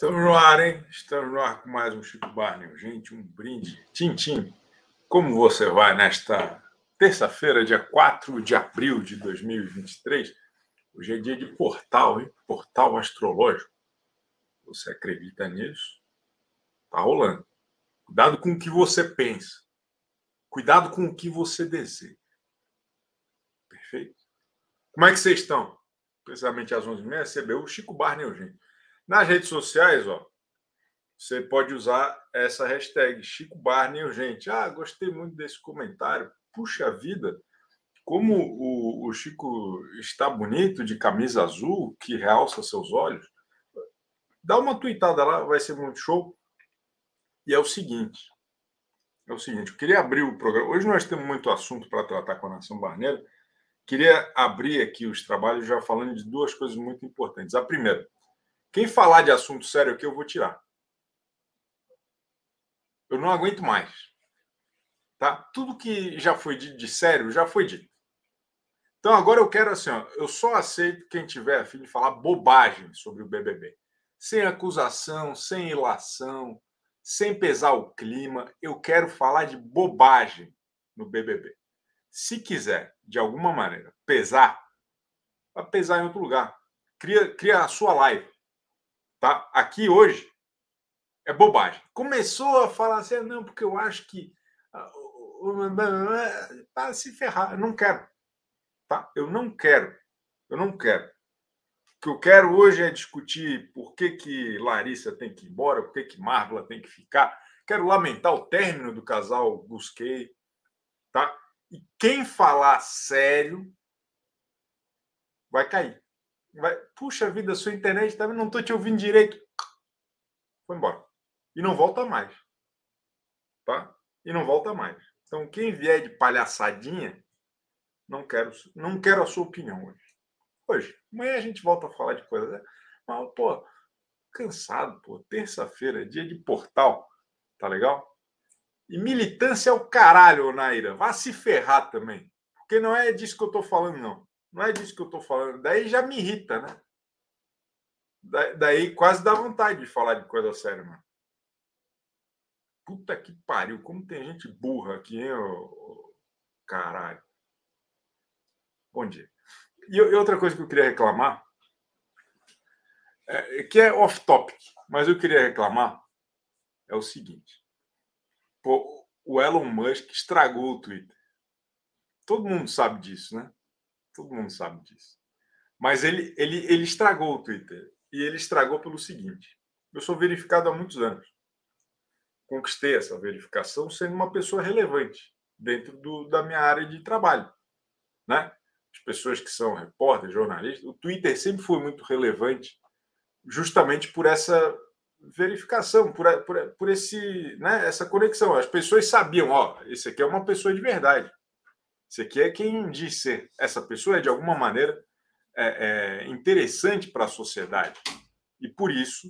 Estamos no ar, hein? Estamos no ar com mais um Chico Barney. Gente, um brinde. Tintim, como você vai nesta terça-feira, dia 4 de abril de 2023? Hoje é dia de portal, hein? Portal astrológico. Você acredita nisso? Tá rolando. Cuidado com o que você pensa. Cuidado com o que você deseja. Perfeito? Como é que vocês estão? Precisamente às 11h30, recebeu o Chico Barney, gente. Nas redes sociais, ó, você pode usar essa hashtag Chico Barney urgente. Ah, gostei muito desse comentário. Puxa vida, como o, o, Chico está bonito de camisa azul que realça seus olhos. Dá uma tweetada lá, vai ser muito show. E é o seguinte: é o seguinte, eu queria abrir o programa. Hoje nós temos muito assunto para tratar com a Nação Barneira. Queria abrir aqui os trabalhos já falando de duas coisas muito importantes. A primeira, quem falar de assunto sério aqui, eu vou tirar. Eu não aguento mais. Tá? Tudo que já foi dito de sério, já foi dito. Então agora eu quero assim, ó, eu só aceito quem tiver a fim de falar bobagem sobre o BBB. Sem acusação, sem ilação, sem pesar o clima, eu quero falar de bobagem no BBB. Se quiser, de alguma maneira, pesar, vai pesar em outro lugar. Cria, cria a sua live. Tá? Aqui hoje é bobagem. Começou a falar assim, ah, não, porque eu acho que para se ferrar, eu não quero. Tá? Eu não quero. Eu não quero. O que eu quero hoje é discutir por que, que Larissa tem que ir embora, por que, que Marvel tem que ficar. Quero lamentar o término do casal Busquei. Tá? E quem falar sério vai cair. Vai, puxa vida, sua internet também não estou te ouvindo direito. Foi embora. E não volta mais. Tá? E não volta mais. Então, quem vier de palhaçadinha, não quero, não quero a sua opinião hoje. Hoje. Amanhã a gente volta a falar de coisas. Né? Mas, pô, cansado, pô. Terça-feira, dia de portal. Tá legal? E militância é o caralho, Naira. Vá se ferrar também. Porque não é disso que eu tô falando, não. Não é disso que eu estou falando. Daí já me irrita, né? Daí quase dá vontade de falar de coisa séria, mano. Puta que pariu, como tem gente burra aqui, hein, ô... caralho. Bom dia. E, outra coisa que eu queria reclamar, é, que é off-topic, mas eu queria reclamar, é o seguinte. Pô, o Elon Musk estragou o Twitter. Todo mundo sabe disso, né? Todo mundo sabe disso. Mas ele, ele, ele estragou o Twitter. E ele estragou pelo seguinte: eu sou verificado há muitos anos. Conquistei essa verificação sendo uma pessoa relevante dentro do, da minha área de trabalho. Né? As pessoas que são repórteres, jornalistas, o Twitter sempre foi muito relevante justamente por essa verificação, por, por, por esse, né, essa conexão. As pessoas sabiam, ó, esse aqui é uma pessoa de verdade. Isso aqui é quem diz ser. Essa pessoa é, de alguma maneira, é, é interessante para a sociedade. E, por isso,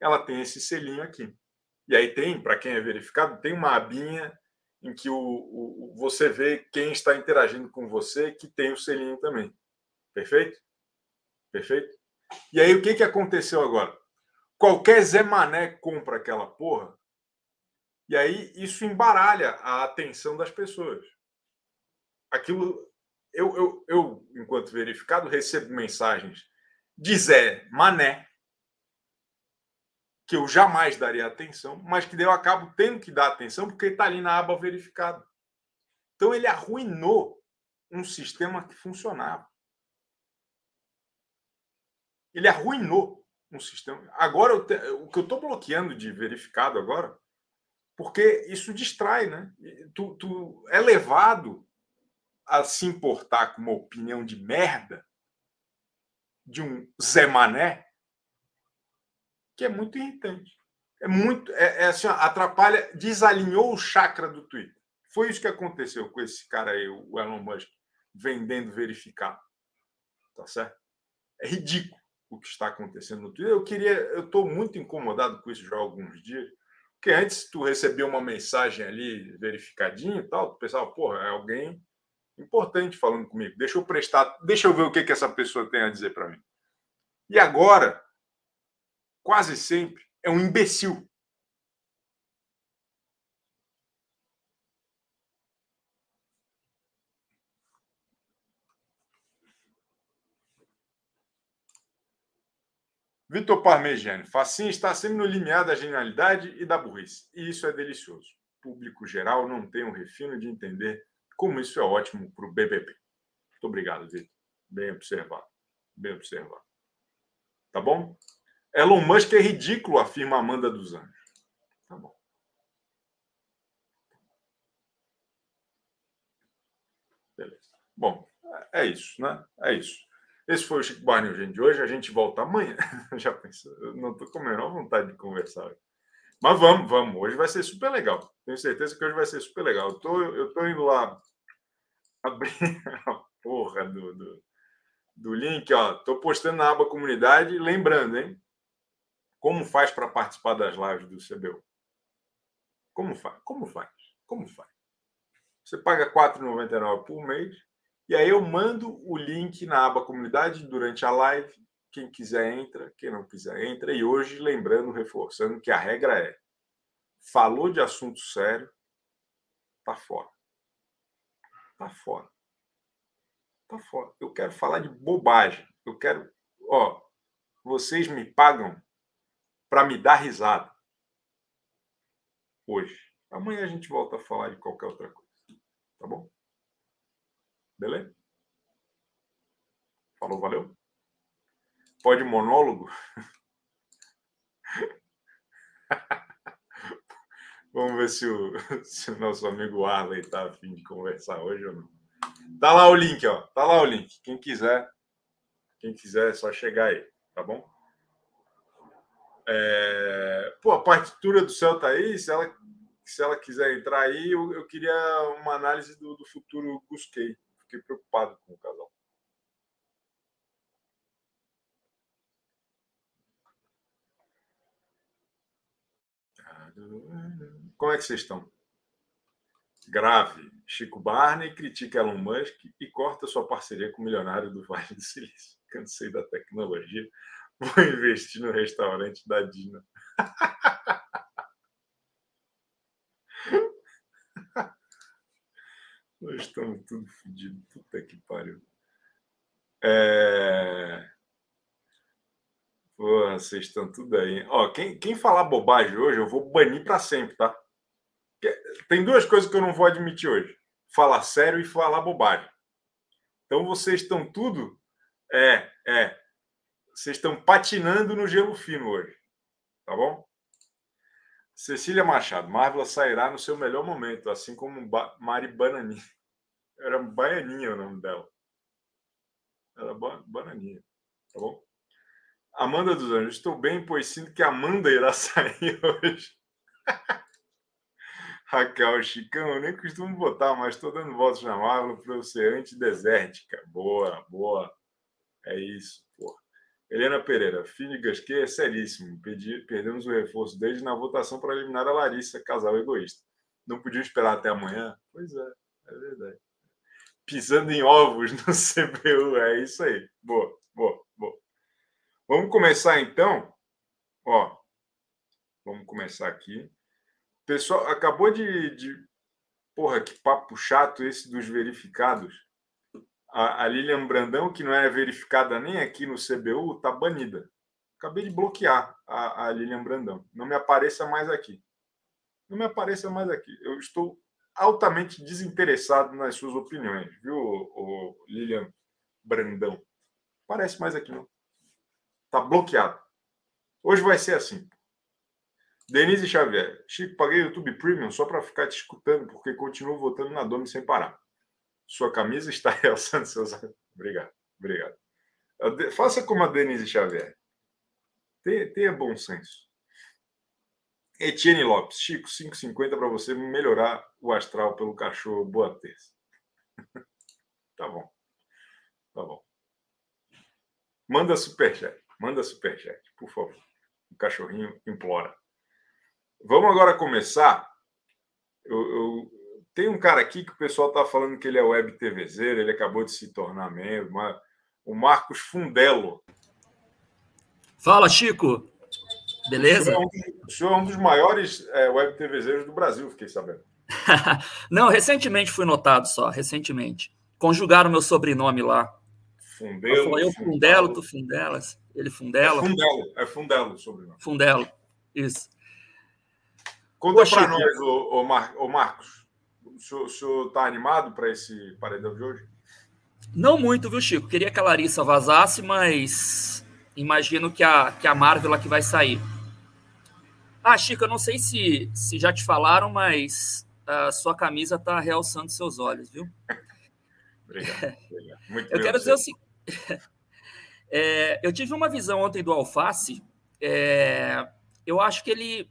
ela tem esse selinho aqui. E aí tem, para quem é verificado, tem uma abinha em que o, o, você vê quem está interagindo com você que tem o selinho também. Perfeito? Perfeito? E aí, o que, que aconteceu agora? Qualquer Zé Mané compra aquela porra, e aí isso embaralha a atenção das pessoas aquilo. Eu, eu, eu, enquanto verificado, recebo mensagens de Zé Mané, que eu jamais daria atenção, mas que eu acabo tendo que dar atenção porque está ali na aba verificado. Então ele arruinou um sistema que funcionava. Ele arruinou um sistema. Agora, te... o que eu estou bloqueando de verificado agora, porque isso distrai, né? Tu, tu é levado a se importar com uma opinião de merda de um Zé Mané, que é muito irritante. É muito. É, é assim, atrapalha, desalinhou o chakra do Twitter. Foi isso que aconteceu com esse cara aí, o Elon Musk, vendendo verificado. Tá certo? É ridículo o que está acontecendo no Twitter. Eu queria, eu estou muito incomodado com isso já há alguns dias. Porque antes tu recebia uma mensagem ali verificadinha e tal, tu pensava, porra, é alguém importante falando comigo. Deixa eu prestar, deixa eu ver o que, que essa pessoa tem a dizer para mim. E agora, quase sempre, é um imbecil. Vitor Parmegiani, Facinho está sempre no limiar da genialidade e da burrice. E isso é delicioso. O público geral não tem um refino de entender como isso é ótimo para o BBB. Muito obrigado, Vitor. Bem observado. Bem observado. Tá bom? Elon Musk é ridículo, afirma Amanda dos Anjos. Tá bom. Beleza. Bom, é isso, né? É isso. Esse foi o Chico Barney, gente, de hoje. A gente volta amanhã. Já pensou? Eu não estou com a menor vontade de conversar. Mas vamos, vamos. Hoje vai ser super legal. Tenho certeza que hoje vai ser super legal. Eu tô, eu tô indo lá abrir a porra do, do, do link. Ó. Tô postando na aba comunidade. Lembrando, hein? Como faz para participar das lives do CBU? Como faz? Como faz? Como faz? Você paga R$ 4,99 por mês e aí eu mando o link na aba comunidade durante a live. Quem quiser entra, quem não quiser entra. E hoje, lembrando, reforçando que a regra é: falou de assunto sério, tá fora. Tá fora. Tá fora. Eu quero falar de bobagem. Eu quero, ó, vocês me pagam para me dar risada. Hoje. Amanhã a gente volta a falar de qualquer outra coisa. Tá bom? Beleza? Falou, valeu? Pode monólogo? Vamos ver se o, se o nosso amigo Arley está afim de conversar hoje ou não. Tá lá o link, ó. Tá lá o link. Quem quiser, quem quiser é só chegar aí, tá bom? É... Pô, a partitura do céu tá aí. Se ela, se ela quiser entrar aí, eu, eu queria uma análise do, do futuro Gusquei fiquei preocupado com o casal. Como é que vocês estão? Grave. Chico Barney critica Elon Musk e corta sua parceria com o milionário do Vale do Silício. Cansei da tecnologia. Vou investir no restaurante da Dina. Nós estamos tudo fodidos. Puta que pariu. É... Porra, vocês estão tudo aí. Ó, quem, quem falar bobagem hoje, eu vou banir para sempre, tá? Tem duas coisas que eu não vou admitir hoje: falar sério e falar bobagem. Então vocês estão tudo. É, é. Vocês estão patinando no gelo fino hoje. Tá bom? Cecília Machado, Marvel sairá no seu melhor momento, assim como ba Mari Bananinha. Era Baianinha o nome dela. Era ba Bananinha, tá bom? Amanda dos Anjos, estou bem, pois sinto que Amanda irá sair hoje. Raquel Chicão, eu nem costumo votar, mas estou dando votos na Marvel para eu ser antidesértica. Boa, boa. É isso, porra. Helena Pereira, Fini Gasquet é seríssimo. Perdemos o reforço desde na votação para eliminar a Larissa, casal egoísta. Não podiam esperar até amanhã? Pois é, é verdade. Pisando em ovos no CPU, é isso aí. Boa, boa, boa. Vamos começar então. Ó, vamos começar aqui. Pessoal, acabou de, de. Porra, que papo chato esse dos verificados a, a Lilian Brandão, que não é verificada nem aqui no CBU, está banida. Acabei de bloquear a, a Lilian Brandão. Não me apareça mais aqui. Não me apareça mais aqui. Eu estou altamente desinteressado nas suas opiniões, viu, o, Lilian Brandão? Aparece mais aqui, não. Está bloqueado. Hoje vai ser assim. Denise Xavier. Chico, paguei YouTube Premium só para ficar te escutando, porque continuo votando na Domi sem parar. Sua camisa está realçando seus. Obrigado, obrigado. Faça como a Denise Xavier. Tenha, tenha bom senso. Etienne Lopes, Chico, 5,50 para você melhorar o astral pelo cachorro. Boa terça. tá bom. Tá bom. Manda superchat. Manda superchat, por favor. O cachorrinho implora. Vamos agora começar. Eu, eu, tem um cara aqui que o pessoal está falando que ele é web TVzeiro, ele acabou de se tornar membro, o Marcos Fundelo. Fala, Chico. Beleza? O senhor é um, o senhor é um dos maiores é, web TVzeiros do Brasil, fiquei sabendo. Não, recentemente fui notado só, recentemente. Conjugaram meu sobrenome lá. Fundelo. Eu, falei, eu Fundelo, tu Fundelas. Ele Fundela. É Fundelo, é Fundelo o sobrenome. Fundelo, isso. Conta para nós, ô, ô, Mar, ô Marcos. O senhor está animado para esse paredão de hoje? Não muito, viu, Chico? Queria que a Larissa vazasse, mas imagino que a, que a Marvel é que vai sair. Ah, Chico, eu não sei se, se já te falaram, mas a sua camisa está realçando seus olhos, viu? obrigado. obrigado. Muito eu quero dizer o seguinte. É, eu tive uma visão ontem do Alface. É, eu acho que ele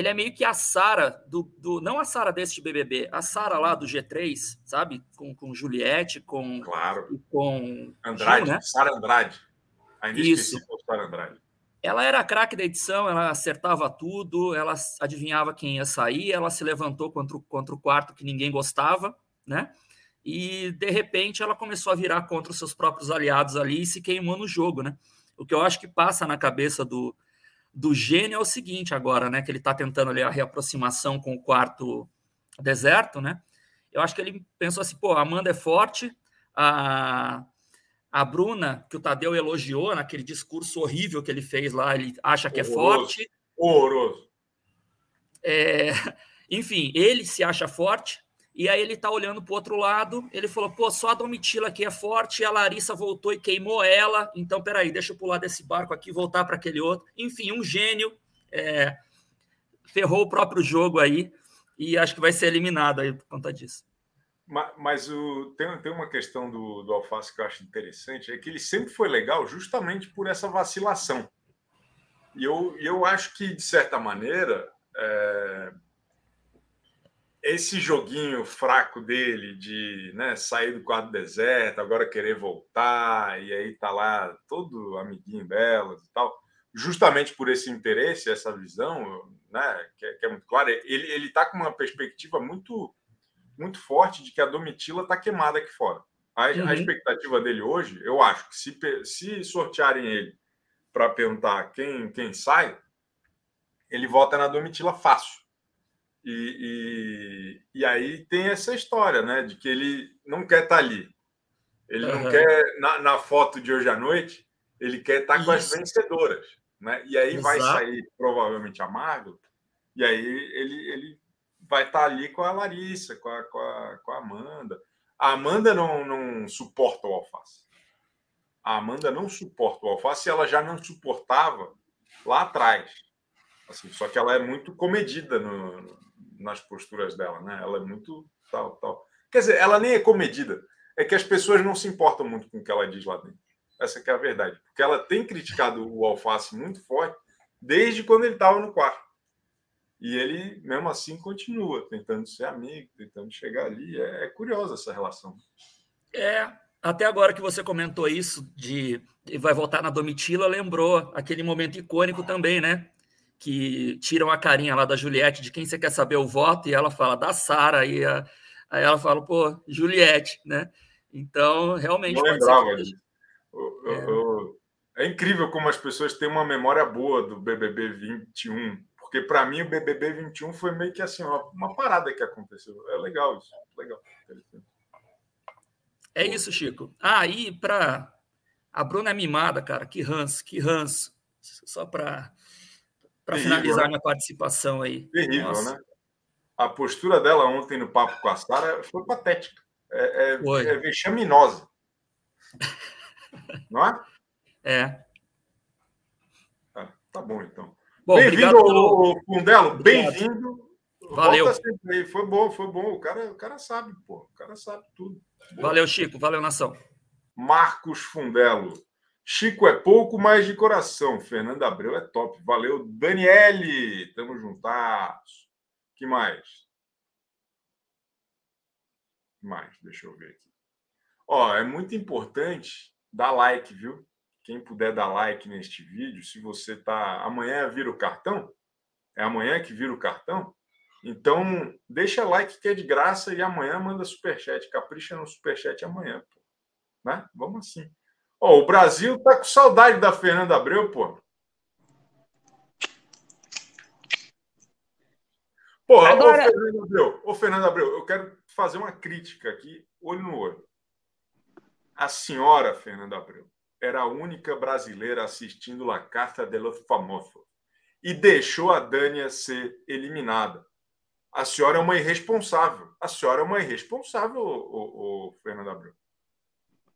ele é meio que a Sara do, do, não a Sara deste BBB, a Sara lá do G3, sabe? Com, com Juliette, com claro, com Andrade, Gil, né? Sara Andrade. Ainda Isso. Sara Andrade. Ela era a craque da edição, ela acertava tudo, ela adivinhava quem ia sair, ela se levantou contra o, contra o quarto que ninguém gostava, né? E de repente ela começou a virar contra os seus próprios aliados ali e se queimou no jogo, né? O que eu acho que passa na cabeça do, do gênio é o seguinte agora, né? Que ele está tentando ali a reaproximação com o quarto deserto, né? Eu acho que ele pensou assim, pô, a Amanda é forte, a, a Bruna, que o Tadeu elogiou naquele discurso horrível que ele fez lá, ele acha que é forte. Horroroso. É, enfim, ele se acha forte, e aí ele tá olhando pro outro lado, ele falou, pô, só a Domitila aqui é forte, a Larissa voltou e queimou ela, então peraí, deixa eu pular desse barco aqui, voltar para aquele outro. Enfim, um gênio, é, ferrou o próprio jogo aí, e acho que vai ser eliminado aí por conta disso. Mas, mas o, tem, tem uma questão do, do Alface que eu acho interessante, é que ele sempre foi legal justamente por essa vacilação. E eu, eu acho que, de certa maneira, é, esse joguinho fraco dele de né, sair do quadro deserto, agora querer voltar, e aí tá lá todo amiguinho delas e tal, justamente por esse interesse, essa visão, né, que é, que é muito clara, ele, ele tá com uma perspectiva muito, muito forte de que a Domitila tá queimada aqui fora. A, uhum. a expectativa dele hoje, eu acho que se, se sortearem ele para perguntar quem, quem sai, ele vota na Domitila fácil e, e, e, aí tem essa história, né? De que ele não quer estar tá ali. Ele uhum. não quer, na, na, foto de hoje à noite, ele quer estar tá com as vencedoras. Né? E aí Exato. vai sair provavelmente a Margot, e aí ele, ele vai estar tá ali com a Larissa, com a, com a, com a Amanda. A Amanda não, não suporta o alface. A Amanda não suporta o alface e ela já não suportava lá atrás. Assim, só que ela é muito comedida no, nas posturas dela, né? Ela é muito tal, tal. Quer dizer, ela nem é comedida. É que as pessoas não se importam muito com o que ela diz lá dentro. Essa é a verdade. Porque ela tem criticado o Alface muito forte desde quando ele estava no quarto. E ele, mesmo assim, continua tentando ser amigo, tentando chegar ali. É, é curiosa essa relação. É, até agora que você comentou isso de vai voltar na Domitila, lembrou aquele momento icônico também, né? Que tiram a carinha lá da Juliette de quem você quer saber o voto, e ela fala da Sara, e a, aí ela fala, pô, Juliette, né? Então, realmente. Não lembrava. É. é incrível como as pessoas têm uma memória boa do BBB 21, porque para mim o BBB 21 foi meio que assim, uma, uma parada que aconteceu. É legal isso, legal. É isso, Chico. Ah, e para a Bruna é mimada, cara, que ranço, que ranço. Só para para finalizar né? minha participação aí. Terrível, Nossa. né? A postura dela ontem no papo com a Sara foi patética. É, é, é vexaminosa. Não é? É. Ah, tá bom, então. Bem-vindo, pelo... Fundelo. Bem-vindo. Valeu. Foi bom, foi bom. O cara, o cara sabe, pô. O cara sabe tudo. Valeu, Chico. Valeu, nação. Marcos Fundelo. Chico é pouco, mas de coração. Fernando Abreu é top. Valeu, Daniele. Tamo juntos. que mais? que mais? Deixa eu ver aqui. Ó, é muito importante dar like, viu? Quem puder dar like neste vídeo, se você tá amanhã vira o cartão, é amanhã que vira o cartão. Então, deixa like que é de graça e amanhã manda superchat, capricha no superchat amanhã, pô. Né? Vamos assim. Oh, o Brasil tá com saudade da Fernanda Abreu, pô. Pô, Agora... ô, Fernanda Abreu, ô Fernanda Abreu, eu quero fazer uma crítica aqui, olho no olho. A senhora Fernanda Abreu era a única brasileira assistindo La Carta de los Famosos e deixou a Dânia ser eliminada. A senhora é uma irresponsável. A senhora é uma irresponsável, o, Fernanda Abreu.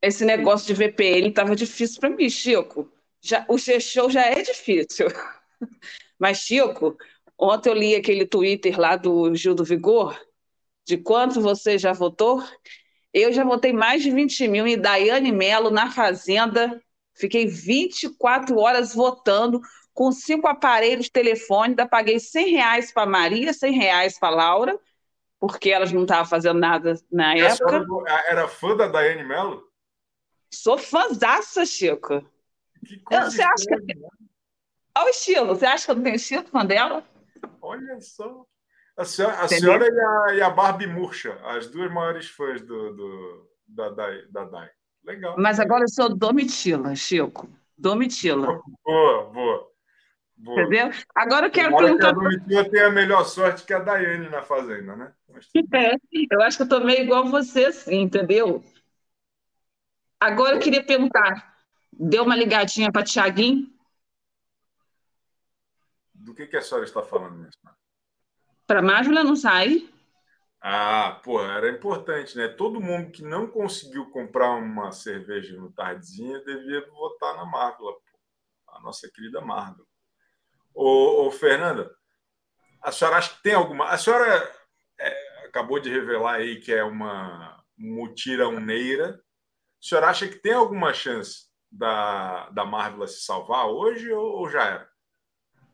Esse negócio de VPN estava difícil para mim, Chico. Já, o G-Show já é difícil. Mas, Chico, ontem eu li aquele Twitter lá do Gil do Vigor, de quanto você já votou. Eu já votei mais de 20 mil em Daiane Melo na Fazenda. Fiquei 24 horas votando com cinco aparelhos de telefone, ainda paguei 100 reais para Maria, 100 reais para Laura, porque elas não estavam fazendo nada na época. era fã da Daiane Mello? Sou fãzaça, Chico. Que coisa você acha que... Olha o estilo. Você acha que eu não tenho estilo fã dela? Olha só. A senhora, a senhora e, a, e, a, Barbie Murcha, as duas maiores fãs do, do da, da, da Dai. Legal. Mas agora eu sou Domitila, Chico. Domitila. Boa, boa. Boa. Entendeu? Agora eu quero Agora perguntar. Que a Domitila tem a melhor sorte que a Daiane na Fazenda, né? É, eu acho que eu tô meio igual você, assim, entendeu? Agora eu queria perguntar: deu uma ligadinha para Tiaguinho? Do que, que a senhora está falando mesmo? Para Mávila não sai. Ah, pô, era importante, né? Todo mundo que não conseguiu comprar uma cerveja no Tardezinha devia votar na Marvel, a nossa querida Marvel. Ô, ô, Fernanda, a senhora acha que tem alguma. A senhora é, acabou de revelar aí que é uma mutirãoneira. A senhora acha que tem alguma chance da, da Marvel se salvar hoje ou, ou já era?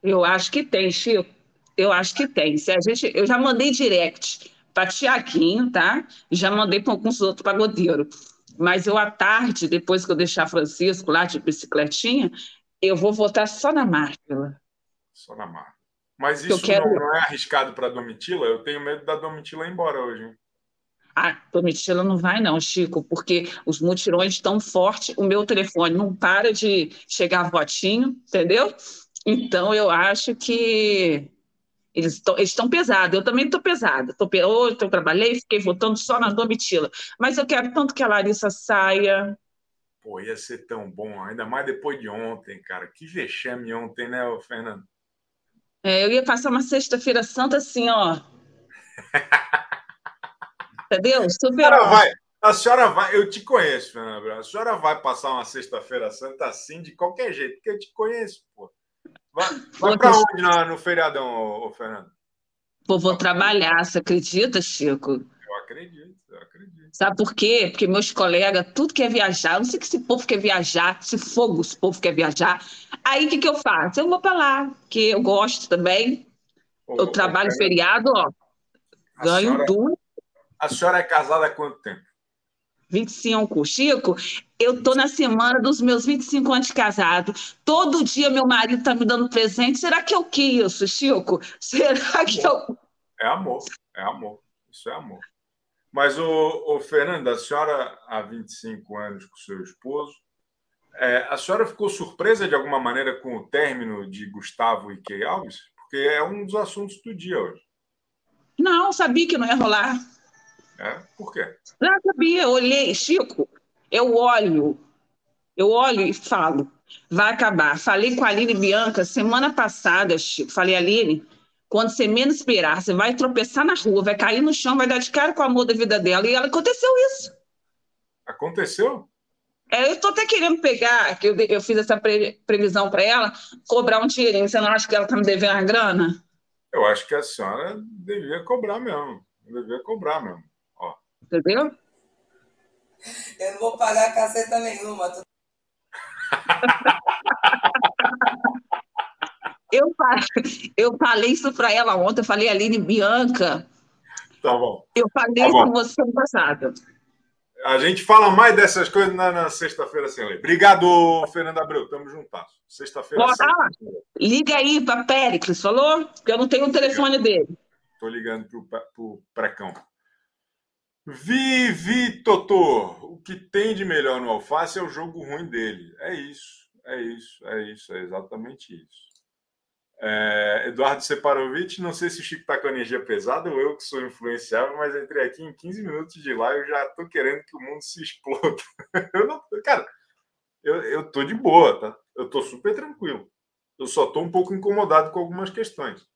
Eu acho que tem, Chico. Eu acho que tem. Se a gente, eu já mandei direct para Tiaguinho, tá? Já mandei para alguns outros pagodeiros. Mas eu, à tarde, depois que eu deixar Francisco lá de bicicletinha, eu vou votar só na Marvel. Só na Marvel. Mas isso quero... não, não, é arriscado para a Domitila? Eu tenho medo da Domitila ir embora hoje. Hein? Ah, Domitila não vai não, Chico, porque os mutirões estão fortes, o meu telefone não para de chegar votinho, entendeu? Então, eu acho que eles estão pesados. Eu também estou pesada. Tô, hoje eu trabalhei, fiquei votando só na Domitila. Mas eu quero tanto que a Larissa saia. Pô, ia ser tão bom, ainda mais depois de ontem, cara. Que vexame ontem, né, Fernando? É, eu ia passar uma sexta-feira santa assim, ó. Entendeu? Super. A vai, a senhora vai, eu te conheço, Fernanda A senhora vai passar uma sexta-feira santa assim de qualquer jeito, porque eu te conheço, pô. Vai, vai para onde no, no feriadão, ô, ô, Fernando? Pô, vou trabalhar, você acredita, Chico? Eu acredito, eu acredito. Sabe por quê? Porque meus colegas, tudo quer viajar. Eu não sei que esse povo quer viajar, se fogo esse povo quer viajar. Aí o que, que eu faço? Eu vou para lá, porque eu gosto também. Ô, eu trabalho feriado, ó. Ganho senhora. A senhora é casada há quanto tempo? 25. Chico, eu tô na semana dos meus 25 anos de casado. Todo dia meu marido tá me dando presente. Será que o que isso, Chico? Será que eu. É amor, é amor. Isso é amor. Mas, o, o Fernanda, a senhora há 25 anos com seu esposo, é, a senhora ficou surpresa de alguma maneira com o término de Gustavo e Key Alves? Porque é um dos assuntos do dia hoje. Não, sabia que não ia rolar. É? Por quê? Não sabia, eu olhei, Chico, eu olho, eu olho e falo, vai acabar. Falei com a Aline Bianca semana passada, Chico, falei, Aline, quando você menos esperar, você vai tropeçar na rua, vai cair no chão, vai dar de cara com o amor da vida dela. E ela aconteceu isso. Aconteceu? É, eu estou até querendo pegar, que eu, eu fiz essa pre, previsão para ela, cobrar um dinheirinho. Você não acha que ela está me devendo uma grana? Eu acho que a senhora devia cobrar mesmo. Devia cobrar mesmo. Entendeu? Eu não vou pagar caceta nenhuma. eu, eu falei isso para ela ontem, eu falei, Aline Bianca. Tá bom. Eu falei tá isso com você no passado. A gente fala mais dessas coisas na, na sexta-feira sem lei. Obrigado, Fernando Abreu. Tamo juntas. Sexta-feira. Liga aí para Péricles, falou? Porque eu não tenho o telefone dele. Tô ligando pro, pro Precão. Vivi Totô, o que tem de melhor no Alface é o jogo ruim dele. É isso, é isso, é isso, é exatamente isso. É, Eduardo Separovic, não sei se o Chico está com energia pesada ou eu que sou influenciável, mas entrei aqui em 15 minutos de live eu já estou querendo que o mundo se exploda. eu não, cara, eu, eu tô de boa, tá? Eu tô super tranquilo. Eu só tô um pouco incomodado com algumas questões.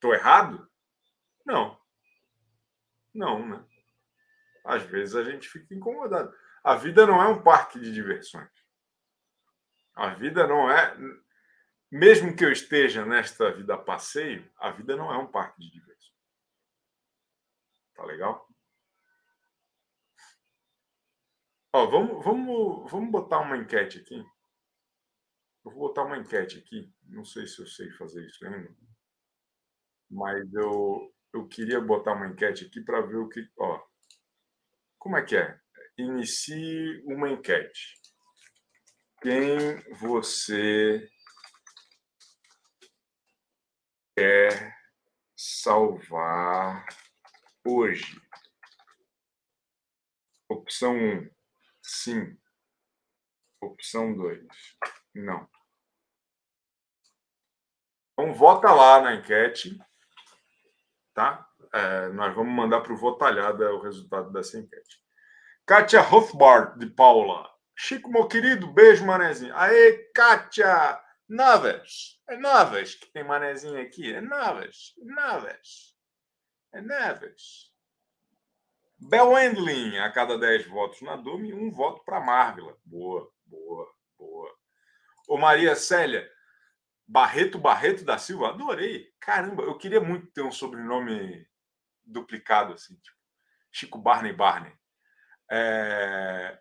Tô errado? Não. Não, né? Às vezes a gente fica incomodado. A vida não é um parque de diversões. A vida não é mesmo que eu esteja nesta vida a passeio, a vida não é um parque de diversão. Tá legal? Ó, vamos, vamos, vamos botar uma enquete aqui. Eu vou botar uma enquete aqui. Não sei se eu sei fazer isso ainda. Mas eu, eu queria botar uma enquete aqui para ver o que. Ó, como é que é? Inicie uma enquete. Quem você quer salvar hoje? Opção 1, um, sim. Opção 2, não. Então, vota lá na enquete, tá? É, nós vamos mandar para o Votalhada o resultado dessa enquete. Kátia Rothbard, de Paula. Chico, meu querido, beijo, manezinho. Aê, Kátia! Novas. É Novas que tem manezinho aqui. É Novas. Novas. É Novas. Bel Wendling, a cada 10 votos na Dume, um voto para Marvila. Boa, boa, boa. Ô Maria Célia, Barreto Barreto da Silva, adorei. Caramba, eu queria muito ter um sobrenome duplicado assim, tipo Chico Barney Barney. É...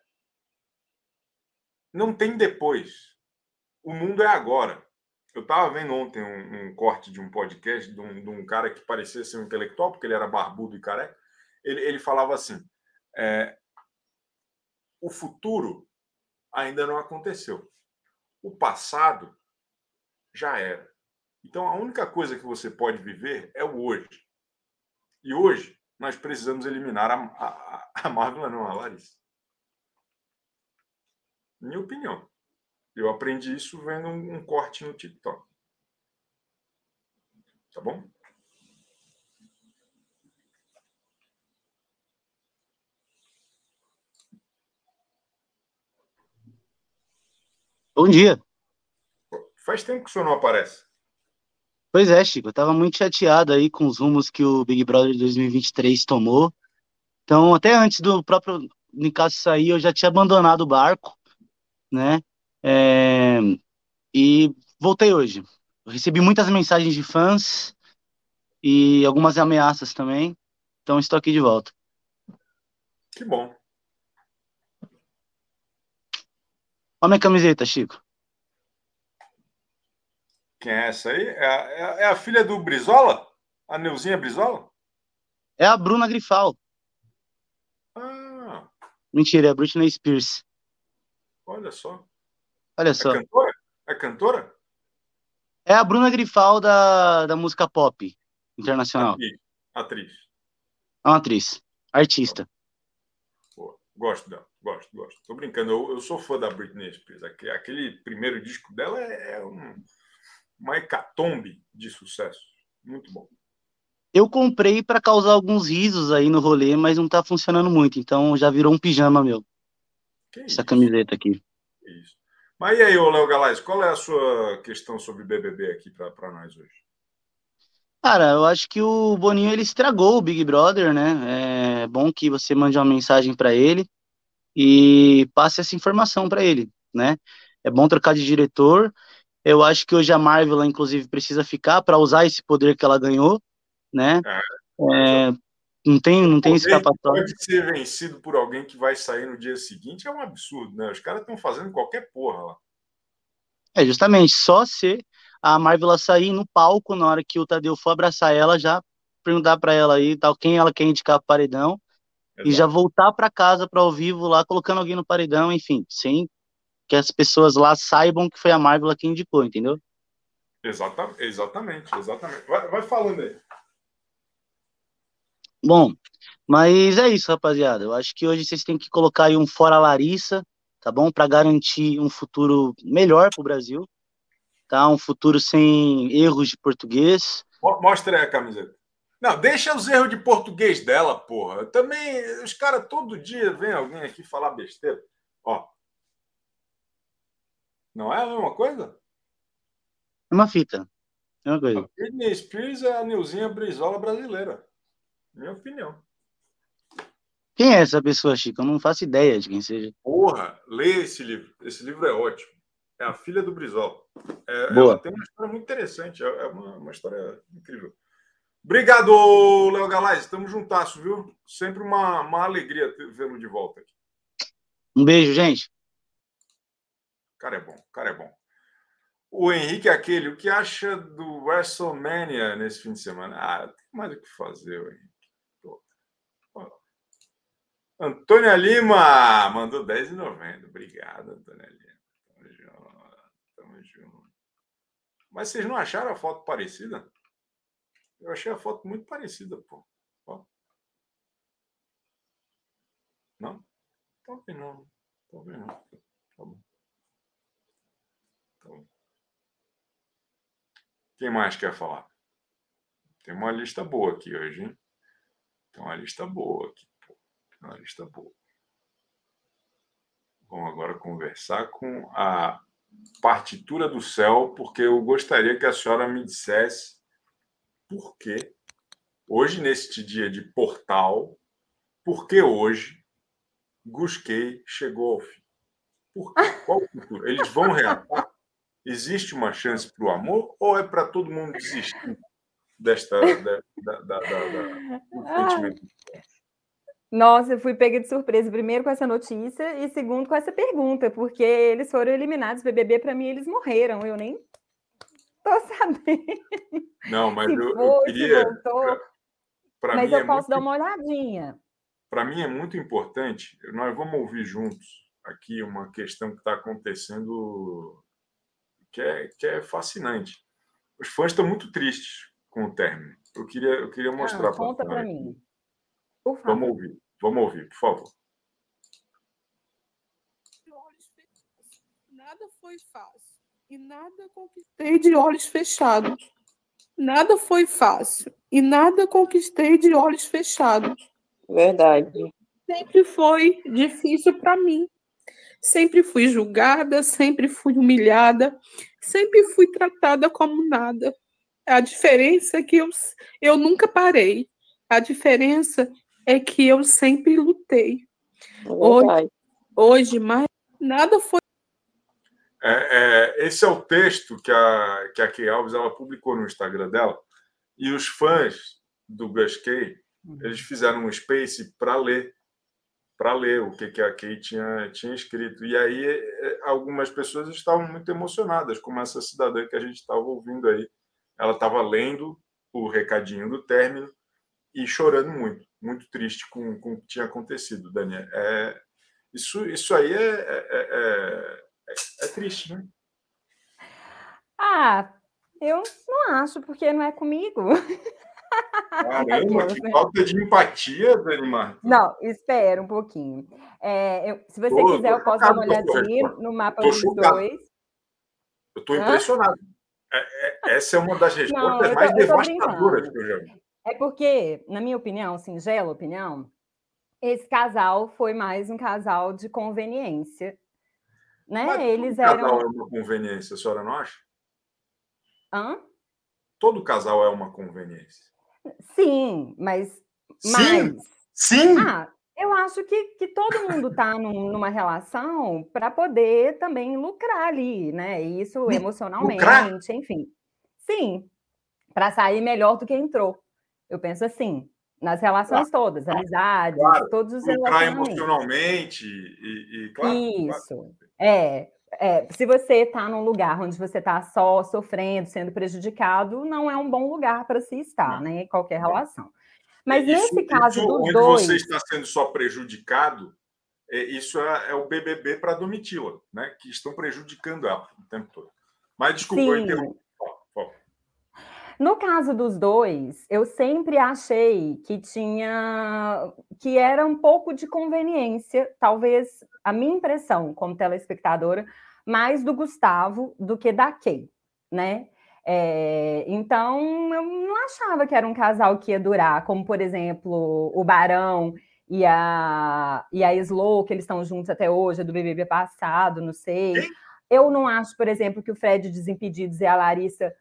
Não tem depois o mundo é agora. Eu estava vendo ontem um, um, corte de um podcast de um, de um, cara que parecia ser um intelectual, porque ele era barbudo e careca. Ele, ele falava assim: é, o futuro ainda não aconteceu. O passado já era. Então a única coisa que você pode viver é o hoje. E hoje nós precisamos eliminar a, a, a Marvel, não, a Larissa. Minha opinião. Eu aprendi isso vendo um, um corte no TikTok. Tá bom? Bom dia. Faz tempo que o senhor não aparece. Pois é, Chico, eu tava muito chateado aí com os rumos que o Big Brother 2023 tomou. Então, até antes do próprio Nicasso sair, eu já tinha abandonado o barco, né? É, e voltei hoje. Eu recebi muitas mensagens de fãs e algumas ameaças também. Então estou aqui de volta. Que bom. Olha minha camiseta, Chico. Quem é essa aí? É a, é a é filha do Brizola? A Neuzinha Brizola? É a Bruna Grifal. Ah. Mentira, é a Britney Spears. Olha só. Olha só. É cantora? É cantora? É a Bruna Grifal da, da música pop internacional. Atriz. Atriz. É uma atriz. Artista. Pô, gosto dela. Gosto, gosto. Tô brincando. Eu, eu sou fã da Britney Spears. Aquele primeiro disco dela é, é um, uma hecatombe de sucesso. Muito bom. Eu comprei para causar alguns risos aí no rolê, mas não tá funcionando muito. Então já virou um pijama meu. Que Essa isso? camiseta aqui. Isso. Mas e aí, Léo Galais, qual é a sua questão sobre BBB aqui para nós hoje? Cara, eu acho que o Boninho ele estragou o Big Brother, né? É bom que você mande uma mensagem para ele e passe essa informação para ele, né? É bom trocar de diretor. Eu acho que hoje a Marvel, inclusive, precisa ficar para usar esse poder que ela ganhou, né? É, é, não tem, não tem escapatória. Pode ser vencido por alguém que vai sair no dia seguinte é um absurdo, né? Os caras estão fazendo qualquer porra lá. É, justamente, só se a Marvel sair no palco na hora que o Tadeu for abraçar ela, já perguntar para ela aí tal quem ela quer indicar pro paredão Exato. e já voltar para casa para ao vivo lá colocando alguém no paredão, enfim, sem que as pessoas lá saibam que foi a Marvel quem indicou, entendeu? Exatamente, exatamente, exatamente. Vai, vai falando aí. Bom, mas é isso, rapaziada. Eu acho que hoje vocês têm que colocar aí um fora Larissa, tá bom? Para garantir um futuro melhor para o Brasil, tá? Um futuro sem erros de português. Mostra aí a camiseta. Não, deixa os erros de português dela, porra. Também, os caras todo dia vem alguém aqui falar besteira. Ó. Não é a mesma coisa? É uma fita. É uma coisa. A Britney Spears é a Nilzinha Brizola brasileira. Minha opinião. Quem é essa pessoa, Chico? Eu não faço ideia de quem seja. Porra, lê esse livro. Esse livro é ótimo. É a filha do Brizola. É, Boa. ela tem uma história muito interessante. É é uma, uma história incrível. Obrigado, Léo Galaz. Estamos juntasso, viu? Sempre uma, uma alegria vê-lo de volta aqui. Um beijo, gente. Cara é bom, cara é bom. O Henrique é aquele, o que acha do WrestleMania nesse fim de semana? Ah, tem mais o que fazer, o Henrique. Antônia Lima mandou 10,90. Obrigado, Antônia Lima. Tamo junto, tamo junto. Mas vocês não acharam a foto parecida? Eu achei a foto muito parecida, pô. Ó. Não? Talvez não. Talvez não. Tá bom. Tá bom. Quem mais quer falar? Tem uma lista boa aqui hoje, hein? Tem uma lista boa aqui, pô. Tem uma lista boa. Vamos agora conversar com a partitura do céu, porque eu gostaria que a senhora me dissesse por que hoje, neste dia de portal, por que hoje Gusquei chegou ao fim? Por quê? Qual? Eles vão reatar? Existe uma chance para o amor ou é para todo mundo desistir desta da, da, da, da, Ai. sentimento? Nossa, eu fui pega de surpresa, primeiro com essa notícia e segundo com essa pergunta, porque eles foram eliminados do BBB, para mim eles morreram, eu nem tô sabendo Não, mas eu, eu foi, se queria. voltou, Para mas mim, é eu posso muito, dar uma olhadinha. pra mim é muito importante. Nós vamos ouvir juntos aqui uma questão que está acontecendo que é, que é fascinante. Os fãs estão muito tristes com o término. Eu queria, eu queria mostrar Ah, pra conta para mim, por favor. Vamos ouvir, vamos ouvir, por favor. de olhos fechados. Nada foi fácil e nada conquistei de olhos fechados. Nada foi fácil e nada conquistei de olhos fechados. Verdade. Sempre foi difícil para mim. Sempre fui julgada, sempre fui humilhada, sempre fui tratada como nada. A diferença é que eu, eu nunca parei. A diferença é que eu sempre lutei. Verdade. Hoje, mais nada foi É, é, esse é o texto que a, que a Key Alves ela publicou no Instagram dela. E os fãs do Gus Kay, eles fizeram um space para ler, para ler o que, que a Kay tinha, tinha escrito. E aí é, algumas pessoas estavam muito emocionadas, como essa cidadã que a gente estava ouvindo aí. Ela estava lendo o recadinho do término e chorando muito, muito triste com, com o que tinha acontecido, Daniel. É, isso, isso aí é, é, é, é- é triste, né? Ah, eu não acho, porque não é comigo. Caramba, que né? falta de empatia, Dani Marta. Não, espera um pouquinho. É, eu- se você Tô- quiser, tô eu posso dar uma olhadinha no mapa Tô dos chocado. dois. Eu estou impressionado. É- é- essa é uma das respostas mais tô devastadoras que eu já vi. É porque, na minha opinião, singela opinião, esse casal foi mais um casal de conveniência. Né? Mas Eles todo casal eram. é uma conveniência, a senhora não acha? Hã? Todo casal é uma conveniência. Sim, mas Sim, mais. sim. Ah, eu acho que, que todo mundo está numa relação para poder também lucrar ali, né? Isso Lucrar? emocionalmente, enfim. Sim, para sair melhor do que entrou. Eu penso assim, nas relações todas, amizades, Claro. todos os Lucrar relacionamentos. emocionalmente e, e claro, claro. Isso. É, é, se você está num lugar onde você está só sofrendo, sendo prejudicado, não é um bom lugar para se estar, Não. né? Em qualquer relação. Mas Isso- nesse caso isso, dos onde dois. você está sendo só prejudicado, é, isso é, é o BBB para Domitila, né? Que estão prejudicando ela o tempo todo. Mas desculpa, eu Sim. interrompi. Fala, fala. No caso dos dois, eu sempre achei que tinha que era um pouco de conveniência, talvez a minha impressão como telespectadora, mais do Gustavo do que da Kay. né? É, então, eu não achava que era um casal que ia durar, como, por exemplo, o Barão e a, e a Slow, que eles estão juntos até hoje, é do BBB passado, não sei. Eu não acho, por exemplo, que o Fred Desimpedidos e a Larissa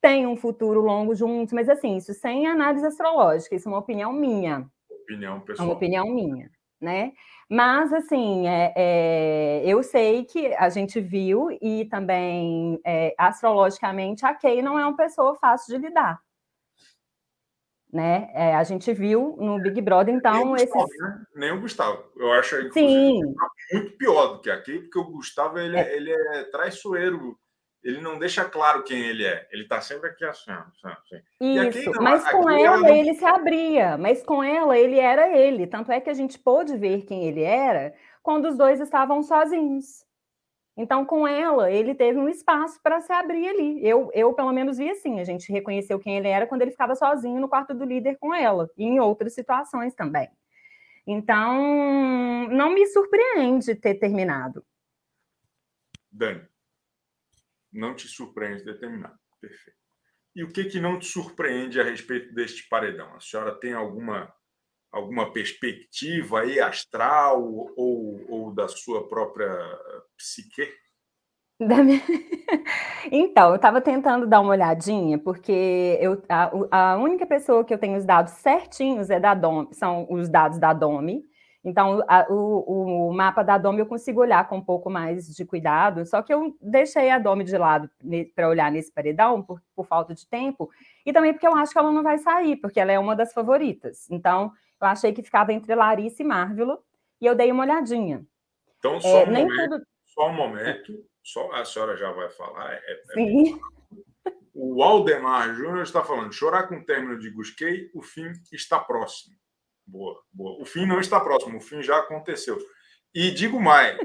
têm um futuro longo juntos, mas assim, isso sem análise astrológica, isso é uma opinião minha. Opinião É pessoal. uma opinião minha, né? Mas, assim, é, é, eu sei que a gente viu e também, é, astrologicamente, a Kay não é uma pessoa fácil de lidar. Né? É, a gente viu no Big Brother, Nem o então, Gustavo, esses... né? Nem o Gustavo. Eu acho, Sim, muito pior do que aqui, porque o Gustavo ele é, ele é traiçoeiro. Ele não deixa claro quem ele é. Ele tá sempre aqui assim. assim, isso. não, Mas com ela ela não- ele se abria, mas com ela ele era ele. Tanto é que a gente pôde ver quem ele era quando os dois estavam sozinhos. Então, com ela, ele teve um espaço para se abrir ali. Eu, eu, pelo menos, vi assim. A gente reconheceu quem ele era quando ele ficava sozinho no quarto do líder com ela, e em outras situações também. Então, não me surpreende ter terminado. Dani, não te surpreende determinado. Perfeito. E o que, que não te surpreende a respeito deste paredão? A senhora tem alguma, alguma perspectiva aí astral ou, ou da sua própria psique? Da minha- Então, eu estava tentando dar uma olhadinha, porque eu, a, a única pessoa que eu tenho os dados certinhos é da Dom, são os dados da Domi. Então, a- o, o mapa da Domi eu consigo olhar com um pouco mais de cuidado, só que eu deixei a Domi de lado para olhar nesse paredão por, por falta de tempo, e também porque eu acho que ela não vai sair, porque ela é uma das favoritas. Então, eu achei que ficava entre Larissa e Marvila, e eu dei uma olhadinha. Então, só É, um momento, tudo. só um momento, só a senhora já vai falar. é- é- Sim. O Aldemar Júnior está falando: chorar com o término de Gusquei, o fim está próximo. Boa, boa. O fim não está próximo, o fim já aconteceu. E digo mais: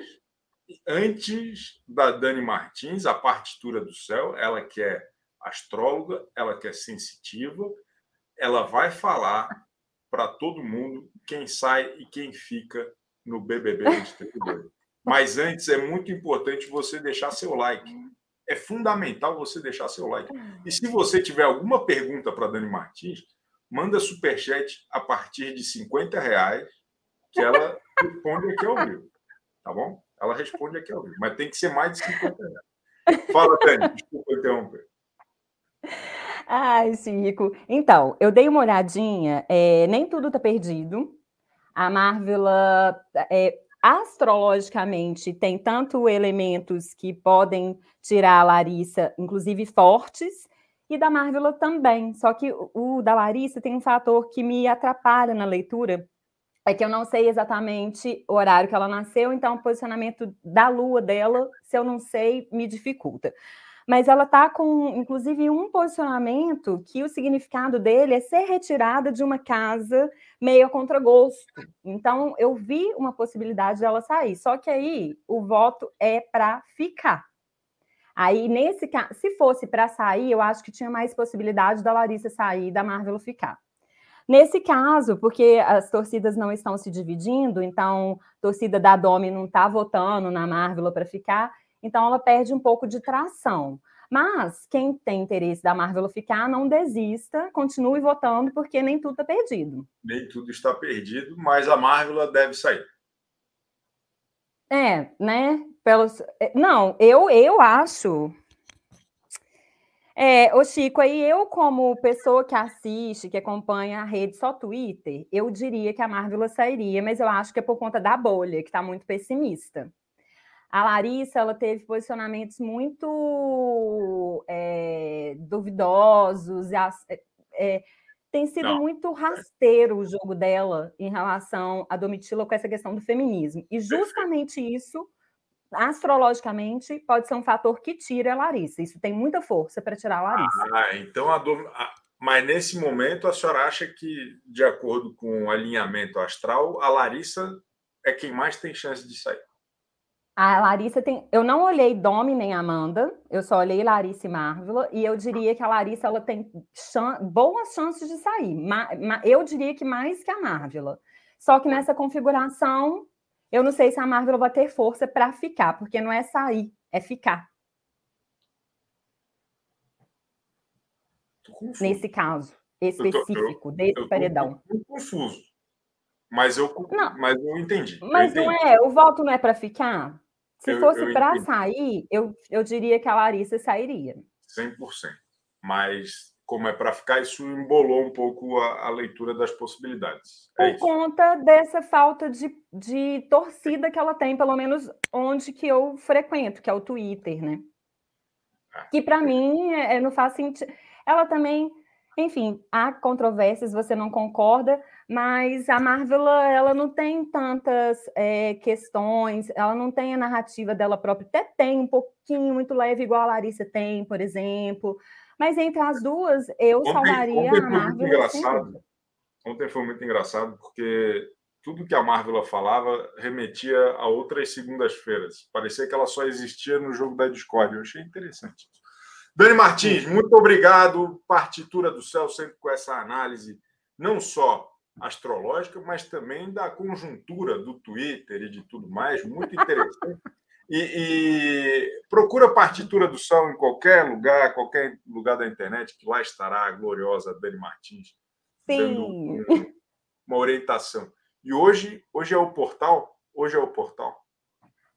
antes da Dani Martins, a partitura do céu, ela que é astróloga, ela que é sensitiva, ela vai falar para todo mundo quem sai e quem fica no BBB 2032. Mas antes é muito importante você deixar seu like. É fundamental você deixar seu like. E se você tiver alguma pergunta para Dani Martins, manda superchat a partir de 50 reais, que ela responde aqui ao vivo. Tá bom? Ela responde aqui ao vivo. Mas tem que ser mais de 50 reais. Fala, Dani, desculpa interromper. Ai, Chico. Então, eu dei uma olhadinha, é, nem tudo está perdido. A Marvela, é, astrologicamente, tem tanto elementos que podem tirar a Larissa, inclusive fortes, e da Marvela também. Só que o, da Larissa tem um fator que me atrapalha na leitura, é que eu não sei exatamente o horário que ela nasceu, então o posicionamento da lua dela, se eu não sei, me dificulta mas ela está com, inclusive, um posicionamento que o significado dele é ser retirada de uma casa meio a contragosto. Então, eu vi uma possibilidade dela sair, só que aí o voto é para ficar. Aí, nesse caso, se fosse para sair, eu acho que tinha mais possibilidade da Larissa sair e da Marvel ficar. Nesse caso, porque as torcidas não estão se dividindo, então a torcida da Domi não está votando na Marvel para ficar, então ela perde um pouco de tração. Mas quem tem interesse da Marvel ficar, não desista, continue votando, porque nem tudo está perdido. Nem tudo está perdido, mas a Marvel deve sair. É, né? Pelos... Não, eu, eu acho. É, ô Chico, aí eu, como pessoa que assiste, que acompanha a rede só Twitter, eu diria que a Marvel sairia, mas eu acho que é por conta da bolha, que está muito pessimista. A Larissa ela teve posicionamentos muito é, duvidosos, é, tem sido Não. muito rasteiro o jogo dela em relação a Domitila com essa questão do feminismo. E justamente isso, astrologicamente, pode ser um fator que tira a Larissa. Isso tem muita força para tirar a Larissa. Ah, então a Dom... Mas nesse momento a senhora acha que, de acordo com o alinhamento astral, a Larissa é quem mais tem chance de sair? A Larissa tem. Eu não olhei Domi nem Amanda, eu só olhei Larissa e Marvel, e eu diria que a Larissa ela tem chan... boas chances de sair. Ma... Ma... Eu diria que mais que a Marvel. Só que nessa configuração, eu não sei se a Marvel vai ter força para ficar, porque não é sair, é ficar. nesse caso Eu tô- eu- específico desse Eu tô paredão. pouco confuso. Mas eu, Não. mas eu entendi. eu Mas não entendi. é, o voto não é para ficar? Se Eu- fosse eu para sair, eu, eu diria que a Larissa sairia. 100%. Mas, como é para ficar, isso embolou um pouco a, a leitura das possibilidades. É Por conta dessa falta de, de torcida que ela tem, pelo menos onde que eu frequento, que é o Twitter, né? Ah. Que para mim é, é- não faz sentido. Ela também, enfim, há controvérsias, você não concorda, mas a Marvel ela não tem tantas é, questões, ela não tem a narrativa dela própria, até tem um pouquinho muito leve, igual a Larissa tem, por exemplo. Mas entre as duas, eu Ontem- salvaria ontem a Marvel. engraçado. Ontem foi muito engraçado porque tudo que a Marvel falava remetia a outras segundas-feiras. Parecia que ela só existia no jogo da Discord. Eu achei interessante. Dani Martins, muito obrigado. Partitura do Céu, sempre com essa análise, não só astrológica, mas também da conjuntura do Twitter e de tudo mais. Muito interessante. E, e procura a partitura do Céu em qualquer lugar, qualquer lugar da internet, que lá estará a gloriosa Dani Martins dando Sim. um- uma orientação. E hoje, hoje é o portal. Hoje é o portal.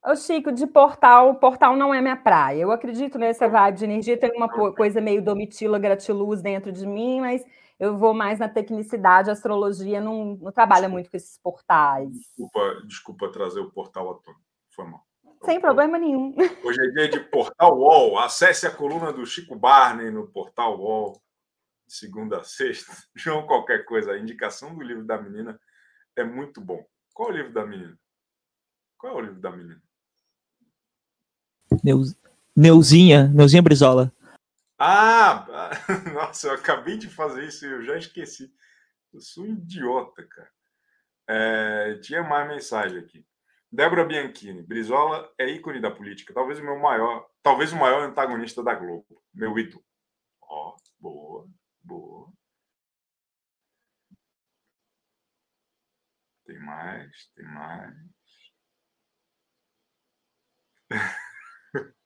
Ô, Chico, de portal, portal não é minha praia. Eu acredito nessa vibe de energia, tem uma coisa meio domitila, gratiluz dentro de mim, mas eu vou mais na tecnicidade, a astrologia não, não trabalha muito com esses portais. Desculpa, desculpa trazer o portal à tona. Foi mal. Sem problema nenhum. Hoje é dia de Portal UOL. Acesse a coluna do Chico Barney no Portal UOL, segunda a sexta. João, qualquer coisa. A indicação do livro da menina é muito bom. Qual é o livro da menina? Qual é o livro da menina? Neus- Neuzinha, Neuzinha Brizola. Ah, nossa, eu acabei de fazer isso e eu já esqueci. Eu sou um idiota, cara. É, tinha mais mensagem aqui. Débora Bianchini, Brizola é ícone da política, talvez o meu maior, talvez o maior antagonista da Globo, meu ídolo. Ó, boa, boa. Tem mais, tem mais.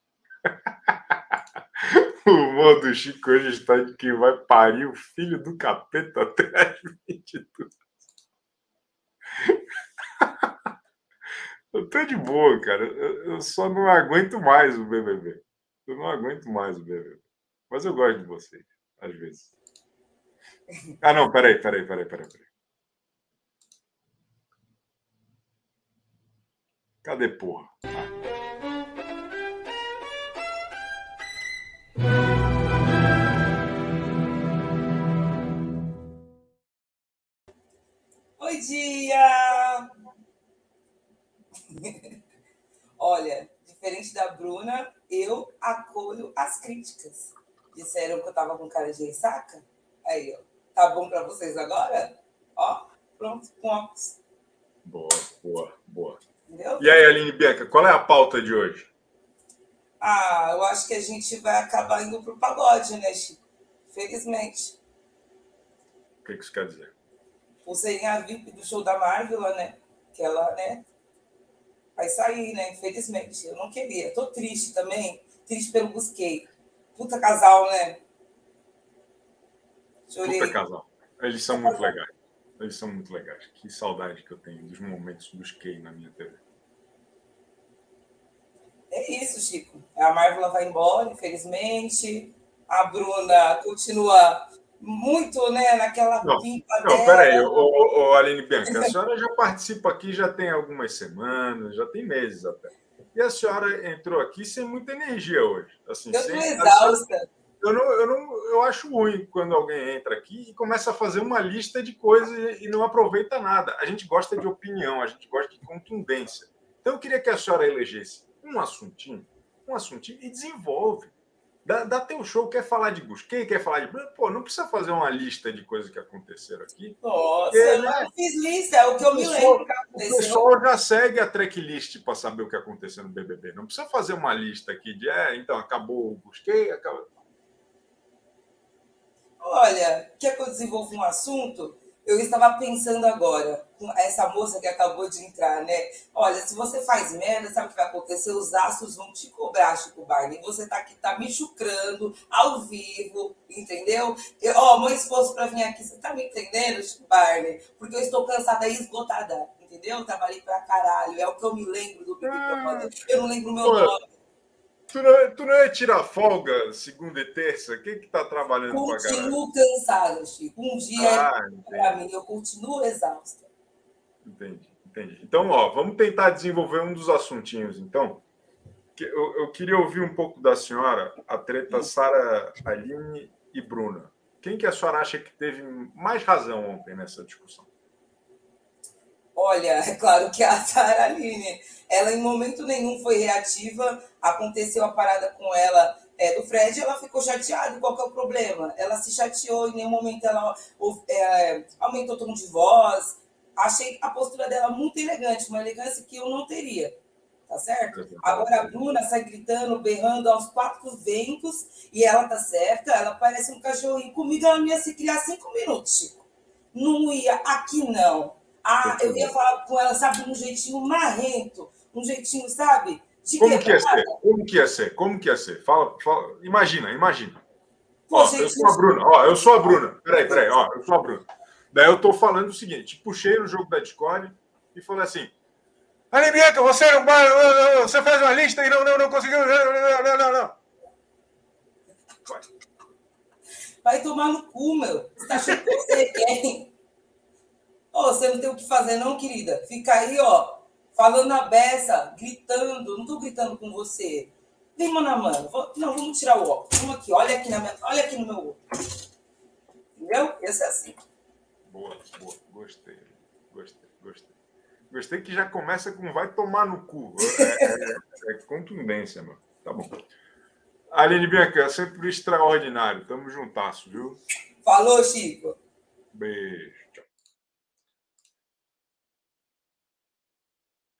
O humor do Chico hoje está de que vai parir o filho do capeta até as 22. Eu tô de boa, cara. Eu, eu só não aguento mais o BBB. Eu não aguento mais o BBB. Mas eu gosto de vocês, às vezes. Ah, não, peraí, peraí, peraí, peraí. peraí. Cadê porra? Oi, da Bruna, eu acolho as críticas. Disseram que eu tava com cara de ressaca? Aí, ó. Tá bom pra vocês agora? Ó, pronto, óculos. Boa, boa, boa. Entendeu? E aí, Aline Bianca, qual é a pauta de hoje? Ah, eu acho que a gente vai acabar indo pro pagode, né, Chico? Felizmente. O que que isso quer dizer? Pulseirinha VIP do show da Marvel, né? Que ela, né? Vai sair, né? Infelizmente. Eu não queria. Tô triste também. Triste pelo Busquei. Puta casal, né? Chorei. Puta casal. Eles são muito legais. Eles são muito legais. Que saudade que eu tenho dos momentos Key na minha TV. É isso, Chico. A Marvel vai embora, infelizmente. A Bruna continua muito, né, naquela Não, pimpa Não, peraí, ô, ô, ô, Aline Bianca, a senhora já participa aqui já tem algumas semanas, já tem meses até. E a senhora entrou aqui sem muita energia hoje. Assim, Eu senhora- exausta. eu, não, eu, não, eu acho ruim quando alguém entra aqui e começa a fazer uma lista de coisas e não aproveita nada. A gente gosta de opinião, a gente gosta de contundência. Então eu queria que a senhora elegesse um assuntinho, um assuntinho e desenvolve. Dá, dá teu show, quer falar de Busquei, quer falar de. Pô, não precisa fazer uma lista de coisas que aconteceram aqui. Nossa, eu né? não fiz lista, é o que eu me lembro O pessoal já segue a tracklist para saber o que aconteceu no BBB. Não precisa fazer uma lista aqui de, é, então, acabou o Busquei, acabou. Olha, quer que eu desenvolva um assunto? Eu estava pensando agora, com essa moça que acabou de entrar, né? Olha, se você faz merda, sabe o que vai acontecer? Os astros vão te cobrar, Chico Barney. Você tá aqui, tá me chucrando ao vivo, entendeu? Eu, ó, meu esforço para vir aqui, você tá me entendendo, Chico Barney? Porque eu estou cansada e esgotada, entendeu? Eu trabalhei pra caralho, é o que eu me lembro do Big Brother. Eu não lembro o meu nome. Tu não, é- tu não é tirar folga segunda e terça? Quem que tá trabalhando pra caralho? Continuo cansada, Chico. Um dia Ah, para mim, eu continuo exausta. Entendi, entendi. Então, ó, vamos tentar desenvolver um dos assuntinhos, então. Eu, eu queria ouvir um pouco da senhora, a treta Sara Aline e Bruna. Quem que a senhora acha que teve mais razão ontem nessa discussão? Olha, é claro que a Sara Aline, ela em momento nenhum foi reativa, aconteceu a parada com ela é, do Fred, ela ficou chateada, qual que é o problema? Ela se chateou, em nenhum momento ela é, aumentou o tom de voz, achei a postura dela muito elegante, uma elegância que eu não teria, tá certo? Agora a Bruna sai gritando, berrando aos quatro ventos, e ela tá certa, ela parece um cachorrinho, comigo ela não ia se criar cinco minutos, Chico. Não ia, aqui não. Ah, eu ia falar com ela, sabe, um jeitinho marrento, um jeitinho, sabe? De Como que ia ser? Como que ia ser? Como que ia ser? Fala, fala. Imagina, imagina. Pô, Ó, eu sou a Bruna. Ó, eu sou a Bruna. Peraí, peraí. Ó, eu sou a Bruna. Daí eu tô falando o seguinte: puxei no jogo da Discord e falei assim. Ali, Bianca, você não vai. Você faz uma lista e não, não, não conseguiu. Não, não, não, não. Vai tomar no cu, meu. Você tá achando que você é quem? Ô, você não tem o que fazer, não, querida. Fica aí, ó, falando a beça, gritando. Não tô gritando com você. Vem, mano mano. Vou- Não, vamos tirar o óculos. Vamos aqui, olha aqui, na minha... olha aqui no meu olho. Entendeu? Esse é assim. Boa, boa. Gostei. Gostei, gostei. Gostei que já começa com vai tomar no cu. É, é- é contundência, mano. Tá bom. Aline Bianca, sempre extraordinário. Tamo juntasso, viu? Falou, Chico. Beijo. Tchau.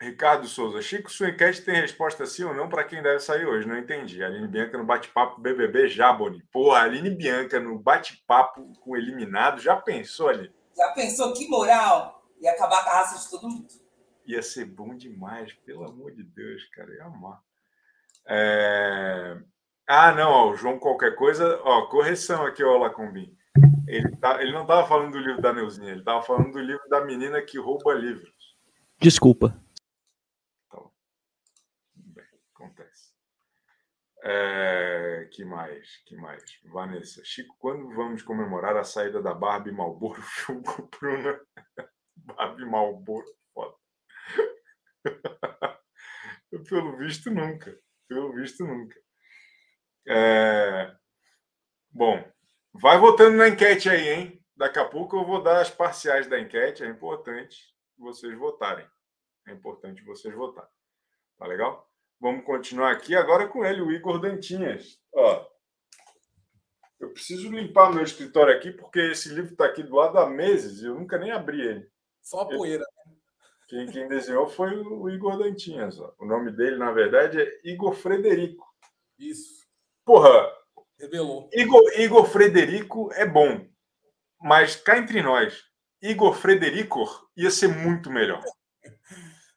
Ricardo Souza. Chico, sua enquete tem resposta sim ou não para quem deve sair hoje? Não entendi. Aline Bianca no bate-papo BBB Jaboni. Porra, Aline Bianca no bate-papo com eliminado. Já pensou, Aline? Já pensou que moral? Ia acabar com a raça de todo mundo. Ia ser bom demais, pelo amor de Deus, cara. Ia amar. É... Ah, não, ó, o João qualquer coisa. Ó, correção aqui, ó, Lacombim. Ele, tá, ele não estava falando do livro da Neuzinha, ele estava falando do livro da menina que rouba livros. Desculpa. Tudo bem, acontece. É, que mais? Que mais? Vanessa. Chico, quando vamos comemorar a saída da Barbie Malboro? Filgo Bruna. Barbie Malboro, foda. Pelo visto, nunca. Pelo visto, nunca. É, Bom, vai votando na enquete aí, hein? Daqui a pouco eu vou dar as parciais da enquete. É importante vocês votarem. É importante vocês votarem. Tá legal? Vamos continuar aqui agora com ele, o Igor Dantinhas. Ó, eu preciso limpar meu escritório aqui, porque esse livro está aqui do lado há meses e eu nunca nem abri ele. Só a poeira. Quem, quem desenhou foi o Igor Dantinhas. Ó. O nome dele, na verdade, é Igor Frederico. Isso. Porra, Revelou. Igor, Igor Frederico é bom, mas cá entre nós, Igor Frederico ia ser muito melhor.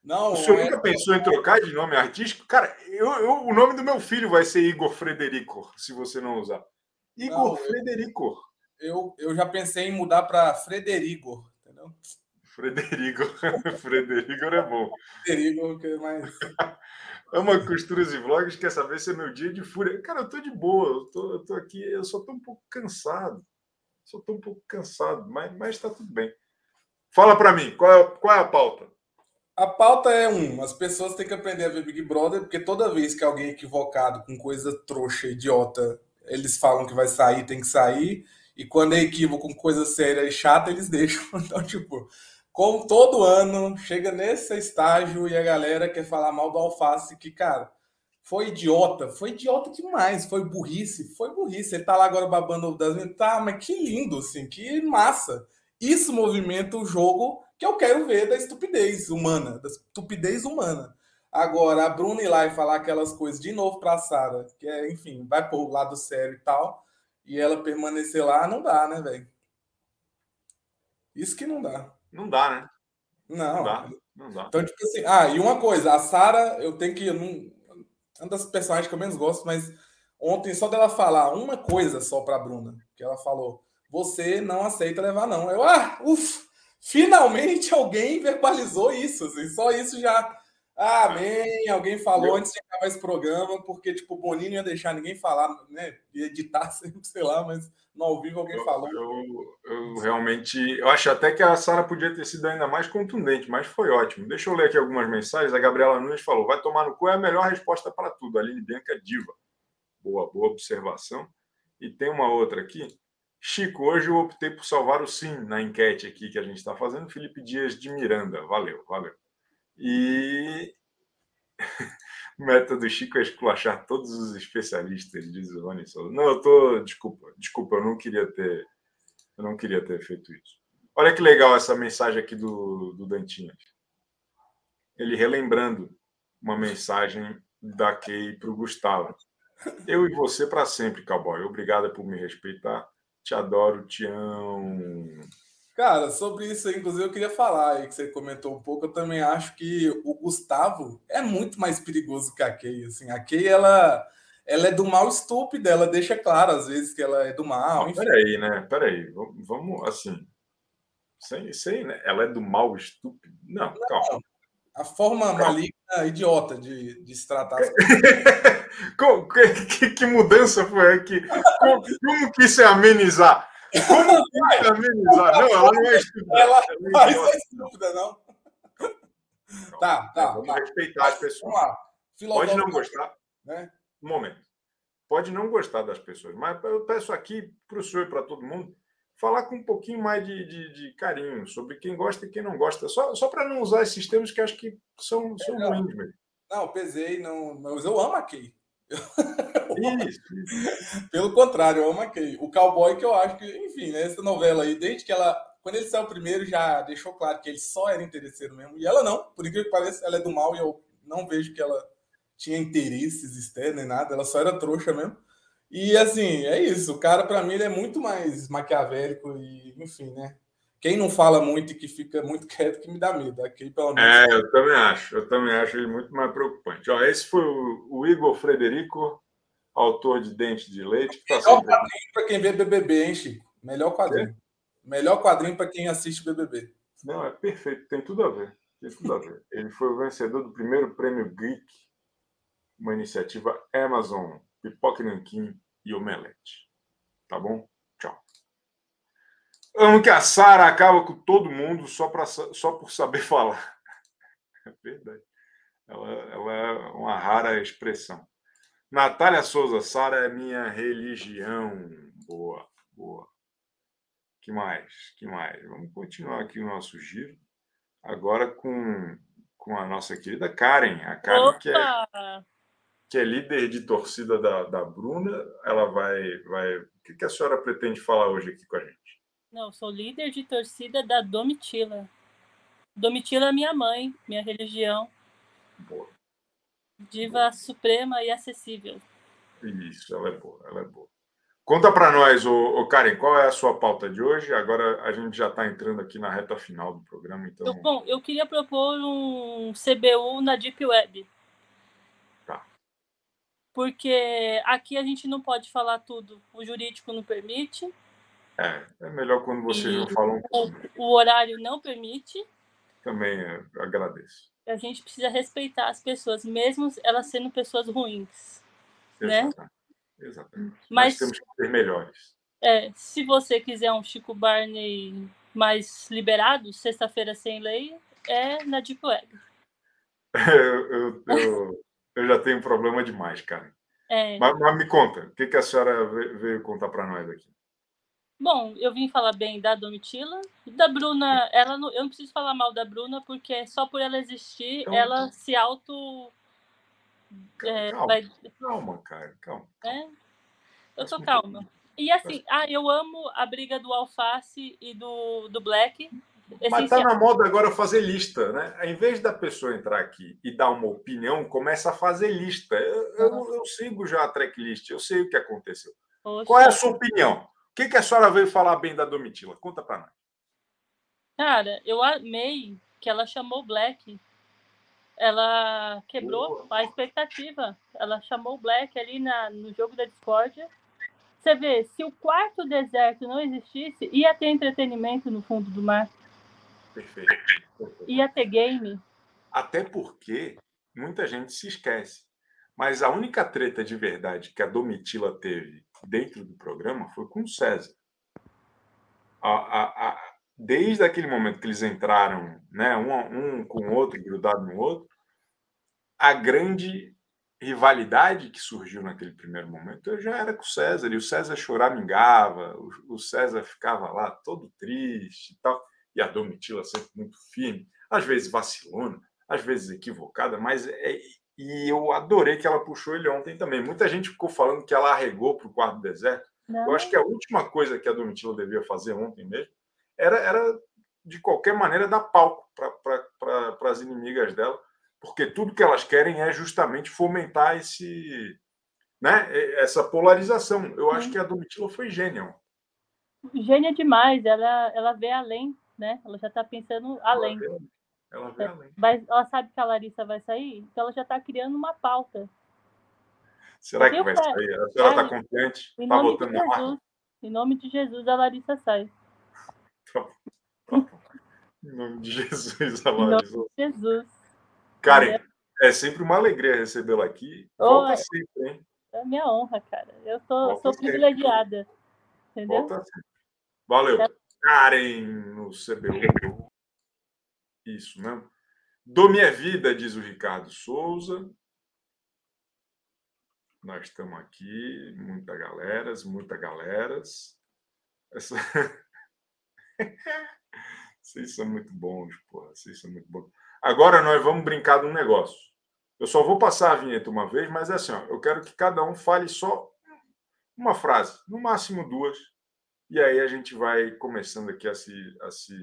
Não, O senhor é- nunca pensou em trocar de nome artístico? Cara, eu, eu- o nome do meu filho vai ser Igor Frederico, se você não usar. Igor Não, Frederico. eu, eu já pensei em mudar para Frederico, entendeu? Frederico. Frederico é bom. Frederico, que é mais. Ama costuras e vlogs, quer saber se é meu dia de fúria. Cara, eu tô de boa, eu tô, eu tô aqui, eu só tô um pouco cansado. Só tô um pouco cansado, mas, mas tá tudo bem. Fala pra mim, qual é, qual é a pauta? A pauta é um, as pessoas têm que aprender a ver Big Brother, porque toda vez que alguém é equivocado com coisa trouxa, idiota, eles falam que vai sair, tem que sair, e quando é equívoco com coisa séria e chata, eles deixam. Então, tipo, como todo ano, chega nesse estágio e a galera quer falar mal do Alface, que, cara, foi idiota, foi idiota demais, foi burrice, foi burrice. Ele tá lá agora babando das meninas, tá, mas que lindo, assim, que massa. Isso movimenta o jogo que eu quero ver da estupidez humana, da estupidez humana. Agora, a Bruna ir lá e falar aquelas coisas de novo pra Sara, que é, enfim, vai pro lado sério e tal, e ela permanecer lá, não dá, né, velho? Isso que não dá. Não dá, né? Não. Não dá. Não dá. Então, tipo assim, ah, e uma coisa, a Sara, eu tenho que. Não, uma das personagens que eu menos gosto, mas ontem, só dela falar uma coisa só pra Bruna, que ela falou: você não aceita levar, não. Eu, ah, ufa, finalmente alguém verbalizou isso, assim, só isso já. Ah, amém, alguém falou Eu- antes de acabar esse programa, porque, tipo, o Boninho não ia deixar ninguém falar, né? Ia editar sempre, sei lá, mas no ao vivo alguém Eu, falou. eu, eu realmente. Eu acho até que a Sara podia ter sido ainda mais contundente, mas foi ótimo. Deixa eu ler aqui algumas mensagens. A Gabriela Nunes falou: vai tomar no cu é a melhor resposta para tudo. Aline Bianca diva. Boa, boa observação. E tem uma outra aqui. Chico, hoje eu optei por salvar o sim na enquete aqui que a gente está fazendo. Felipe Dias de Miranda. Valeu, valeu. E método do Chico é esculachar todos os especialistas, diz o Rony Souza. Não, eu tô. Desculpa, desculpa, eu não queria ter. Eu não queria ter feito isso. Olha que legal essa mensagem aqui do, do Dantinhas. Ele relembrando uma mensagem da Kay para o Gustavo. Eu e você para sempre, cowboy. Obrigada por me respeitar. Te adoro, te amo. Cara, sobre isso inclusive, eu queria falar aí que você comentou um pouco. Eu também acho que o Gustavo é muito mais perigoso que a Kay. Assim, a Kay, ela, ela é do mal estúpido, ela deixa claro às vezes que ela é do mal. Não, enfim. peraí, né? Peraí. Vamos, assim. Sem, sem, né? Ela é do mal estúpido. Não, calma. A forma maligna, idiota de, de se tratar. que, que- mudança foi aqui? Como, como que isso é amenizar? Como que isso é amenizar? Não, ela não é estúpida. Ela ela é é estúpida, não? Tá, tá, Vamos tá. respeitar as pessoas. Vamos lá. Pode não gostar. Né? Um momento. Pode não gostar das pessoas, mas eu peço aqui para o senhor e para todo mundo falar com um pouquinho mais de, de- de carinho sobre quem gosta e quem não gosta. Só, só para não usar esses termos que acho que são, são Legal. ruins mesmo. Não, pesei, não, mas eu amo a Kay. Pelo contrário, eu amo a Kay. O cowboy que eu acho que, enfim, né, essa novela aí, desde que ela. Quando ele saiu primeiro, já deixou claro que ele só era interesseiro mesmo. E ela não, por incrível que pareça, ela é do mal e eu não vejo que ela tinha interesses externos nem nada, ela só era trouxa mesmo. E assim, é isso. O cara, pra mim, ele é muito mais maquiavélico e, enfim, né? Quem não fala muito e que fica muito quieto que me dá medo. A Kay, pelo menos. É, eu também acho. Eu também acho ele muito mais preocupante. Ó, esse foi o, o Igor Frederico, autor de Dente de Leite, que está Melhor sempre aqui. quadrinho pra quem vê BBB, hein, Chico? Melhor quadrinho. Melhor quadrinho pra quem assiste BBB. Não, é perfeito, tem tudo a ver. Tem tudo a ver. Ele foi o vencedor do primeiro prêmio Geek, uma iniciativa Amazon, Pipoca Nanquim e Omelete. Tá bom? Tchau. Amo que a Sara acaba com todo mundo só, pra, só por saber falar. É verdade. Ela, ela é uma rara expressão. Natália Souza, Sara é minha religião. Boa, boa. Que mais? Que mais? Vamos continuar aqui o nosso giro. Agora com, com a nossa querida Karen. A Karen, que é, Opa! Que é líder de torcida da, da Bruna. Ela vai, vai. O que, que a senhora pretende falar hoje aqui com a gente? Não, sou líder de torcida da Domitila. Domitila é minha mãe, minha religião, Boa. diva suprema e acessível. Isso, ela é boa, ela é boa. Conta para nós, ô, ô Karen, qual é a sua pauta de hoje? Agora a gente já está entrando aqui na reta final do programa, então. Bom, eu queria propor um CBU na Deep Web. Porque aqui a gente não pode falar tudo, o jurídico não permite, É, é melhor quando vocês não E falam o, o horário não permite. também, é, agradeço. A gente precisa respeitar as pessoas, mesmo elas sendo pessoas ruins. Né? Exatamente. Exatamente. Mas Mas temos que ser melhores. é, se você quiser um Chico Barney mais liberado, sexta-feira sem lei, é na Deep Web. Eu, eu, eu, eu já tenho problema demais, Karen. É, Mas, mas me conta, o que, que a senhora ve- veio contar para nós aqui? Bom, eu vim falar bem da Domitila. Da Bruna, ela não, eu não preciso falar mal da Bruna, porque só por ela existir, Então- ela se auto. é, Calma, vai, calma, Karen, calma. né? Eu tô calma. E assim, ah, eu amo a briga do Alface e do, do Black. Mas tá Essencial. na moda agora fazer lista, né? Em vez da pessoa entrar aqui e dar uma opinião, começa a fazer lista. Eu, eu- eu sigo já a tracklist, eu sei o que aconteceu. Qual é a sua opinião? O que, que a senhora veio falar bem da Domitila? Conta para nós. Cara, eu amei que ela chamou Black. Ela quebrou a expectativa. Ela chamou Black ali na, no jogo da discórdia. Você vê, se o quarto deserto não existisse, ia ter entretenimento no fundo do mar. Perfeito. Ia ter game. Até porque muita gente se esquece. Mas a única treta de verdade que a Domitila teve dentro do programa foi com o César. A, a, a, desde aquele momento que eles entraram, né, um, um com o outro, grudado no outro, a grande rivalidade que surgiu naquele primeiro momento eu já era com o César, e o César choramingava, o, o César ficava lá todo triste e tal, e a Domitila sempre muito firme, às vezes vacilona, às vezes equivocada, mas é, e eu adorei que ela puxou ele ontem também. Muita gente ficou falando que ela arregou para o quarto deserto. Não. Eu acho que a última coisa que a Domitila devia fazer ontem mesmo era, era de qualquer maneira, dar palco para as inimigas dela, porque tudo que elas querem é justamente fomentar esse, né, essa polarização. Eu acho que a Domitila foi gênia. Gênia demais, ela, ela vê além, né? Ela já está pensando além. Ela vê, ela vê além. Mas ela sabe que a Larissa vai sair, então ela já está criando uma pauta. Será que vai sair? A senhora está confiante? Está votando na marca? Em nome de Jesus, a Larissa sai. Tá bom. Em nome de Jesus, a Larissa. Jesus. Karen, é sempre uma alegria recebê-la aqui. Volta sempre, hein? É minha honra, cara. Eu tô, sou privilegiada. Entendeu? Volta sempre. Valeu. Karen no CBU. Isso mesmo. Do Minha Vida, diz o Ricardo Souza. Nós estamos aqui, muita galeras, muita galeras. Essa... Vocês são muito bons, porra. Vocês são muito bons. Agora nós vamos brincar de um negócio. Eu só vou passar a vinheta uma vez, mas é assim, ó, eu quero que cada um fale só uma frase, no máximo duas, e aí a gente vai começando aqui a se. A se...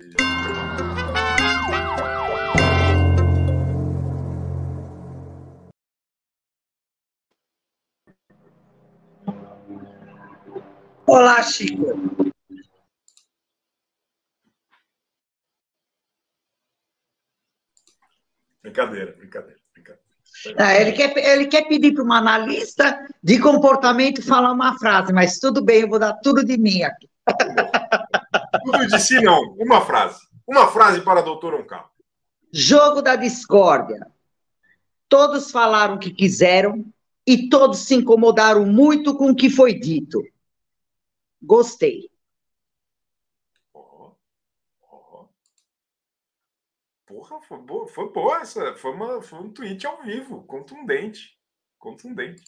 Olá, Chico. Brincadeira, brincadeira, brincadeira. Ah, ele, quer, ele quer pedir para uma analista de comportamento falar uma frase, mas tudo bem, eu vou dar tudo de mim aqui. Tudo de si, não. Uma frase. Uma frase para a doutora Uncal. Jogo da discórdia. Todos falaram o que quiseram e todos se incomodaram muito com o que foi dito. Gostei. Porra, foi boa, foi boa essa. Foi, uma, foi um tweet ao vivo, contundente. Contundente.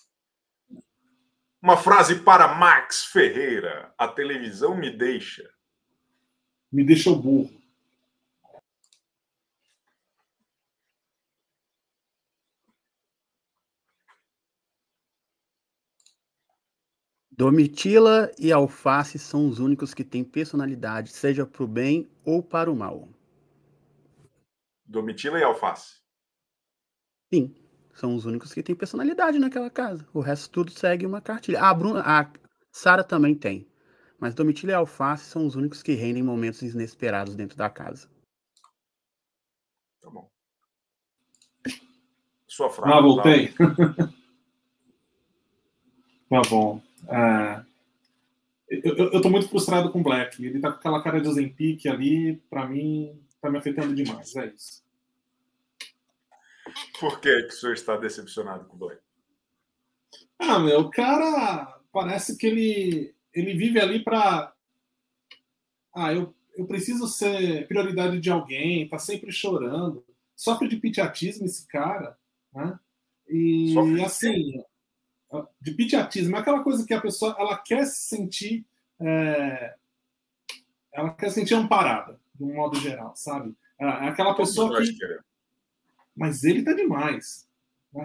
Uma frase para Max Ferreira. A televisão me deixa. Me deixa o burro. Domitila e Alface são os únicos que têm personalidade, seja para o bem ou para o mal. Domitila e Alface. Sim, são os únicos que têm personalidade naquela casa. O resto tudo segue uma cartilha. Ah, a Bruna, a Sara também tem. Mas Domitila e Alface são os únicos que rendem momentos inesperados dentro da casa. Tá bom. Sua frase. Ah, voltei. tá bom. Ah, eu, eu, eu tô muito frustrado com o Black. Ele tá com aquela cara de Zempic ali, para mim, tá me afetando demais. É isso. Por que, que o senhor está decepcionado com o Black? Ah, meu, o cara parece que ele, ele vive ali para. Ah, eu, eu preciso ser prioridade de alguém, tá sempre chorando. Sofre de pitiatismo esse cara, né? E Sofre assim, de pitiatismo, é aquela coisa que a pessoa ela quer se sentir. É, ela quer se sentir amparada, de um modo geral, sabe? É aquela pessoa que. Mas ele tá demais.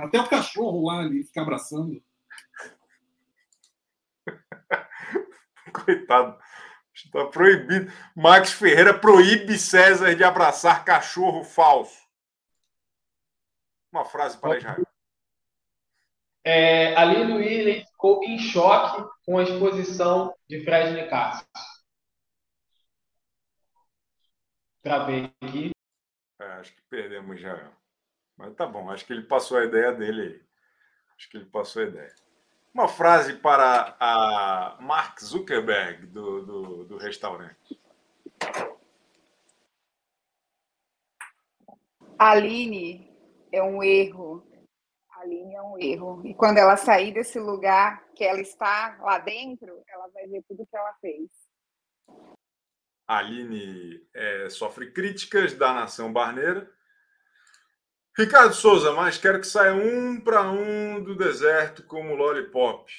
Até o cachorro lá ali fica abraçando. Coitado. Está proibido. Max Ferreira proíbe César de abraçar cachorro falso. Uma frase para Israel. É, Aline Willen ficou em choque com a exposição de Fred Nicasso. Travei aqui. É, acho que perdemos já. Mas tá bom, acho que ele passou a ideia dele aí. Acho que ele passou a ideia. Uma frase para a Mark Zuckerberg do, do, do restaurante. Aline é um erro. Aline é um erro. E quando ela sair desse lugar que ela está lá dentro, ela vai ver tudo que ela fez. Aline é, sofre críticas da nação barneira. Ricardo Souza, mas quero que saia um para um do deserto como Lollipop.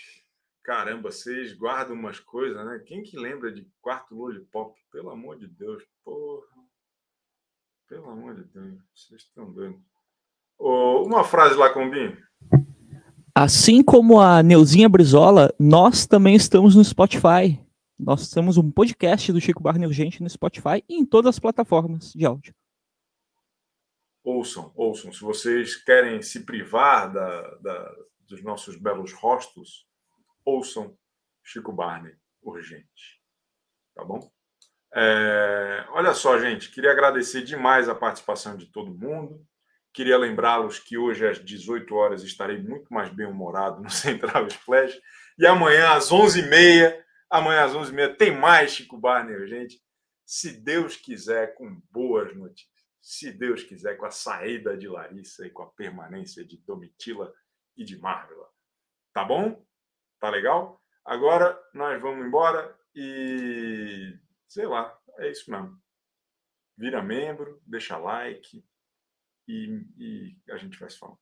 Caramba, vocês guardam umas coisas, né? Quem que lembra de quarto Lollipop? Pelo amor de Deus, porra. Pelo amor de Deus, vocês estão doidos. Oh, uma frase lá, Combinho. Assim como a Neuzinha Brizola, nós também estamos no Spotify. Nós temos um podcast do Chico Barney Urgente no Spotify e em todas as plataformas de áudio. Ouçam, ouçam. Se vocês querem se privar da, da, dos nossos belos rostos, ouçam Chico Barney Urgente. Tá bom? É, olha só, gente, queria agradecer demais a participação de todo mundo. Queria lembrá-los que hoje às 18 horas estarei muito mais bem-humorado no Central Splash. E amanhã às 11h30, amanhã às 11h30 tem mais Chico Barney, gente. Se Deus quiser, com boas notícias se Deus quiser, com a saída de Larissa e com a permanência de Domitila e de Marvela. Tá bom? Tá legal? Agora nós vamos embora e sei lá, é isso mesmo. Vira membro, deixa like e, e a gente faz falta.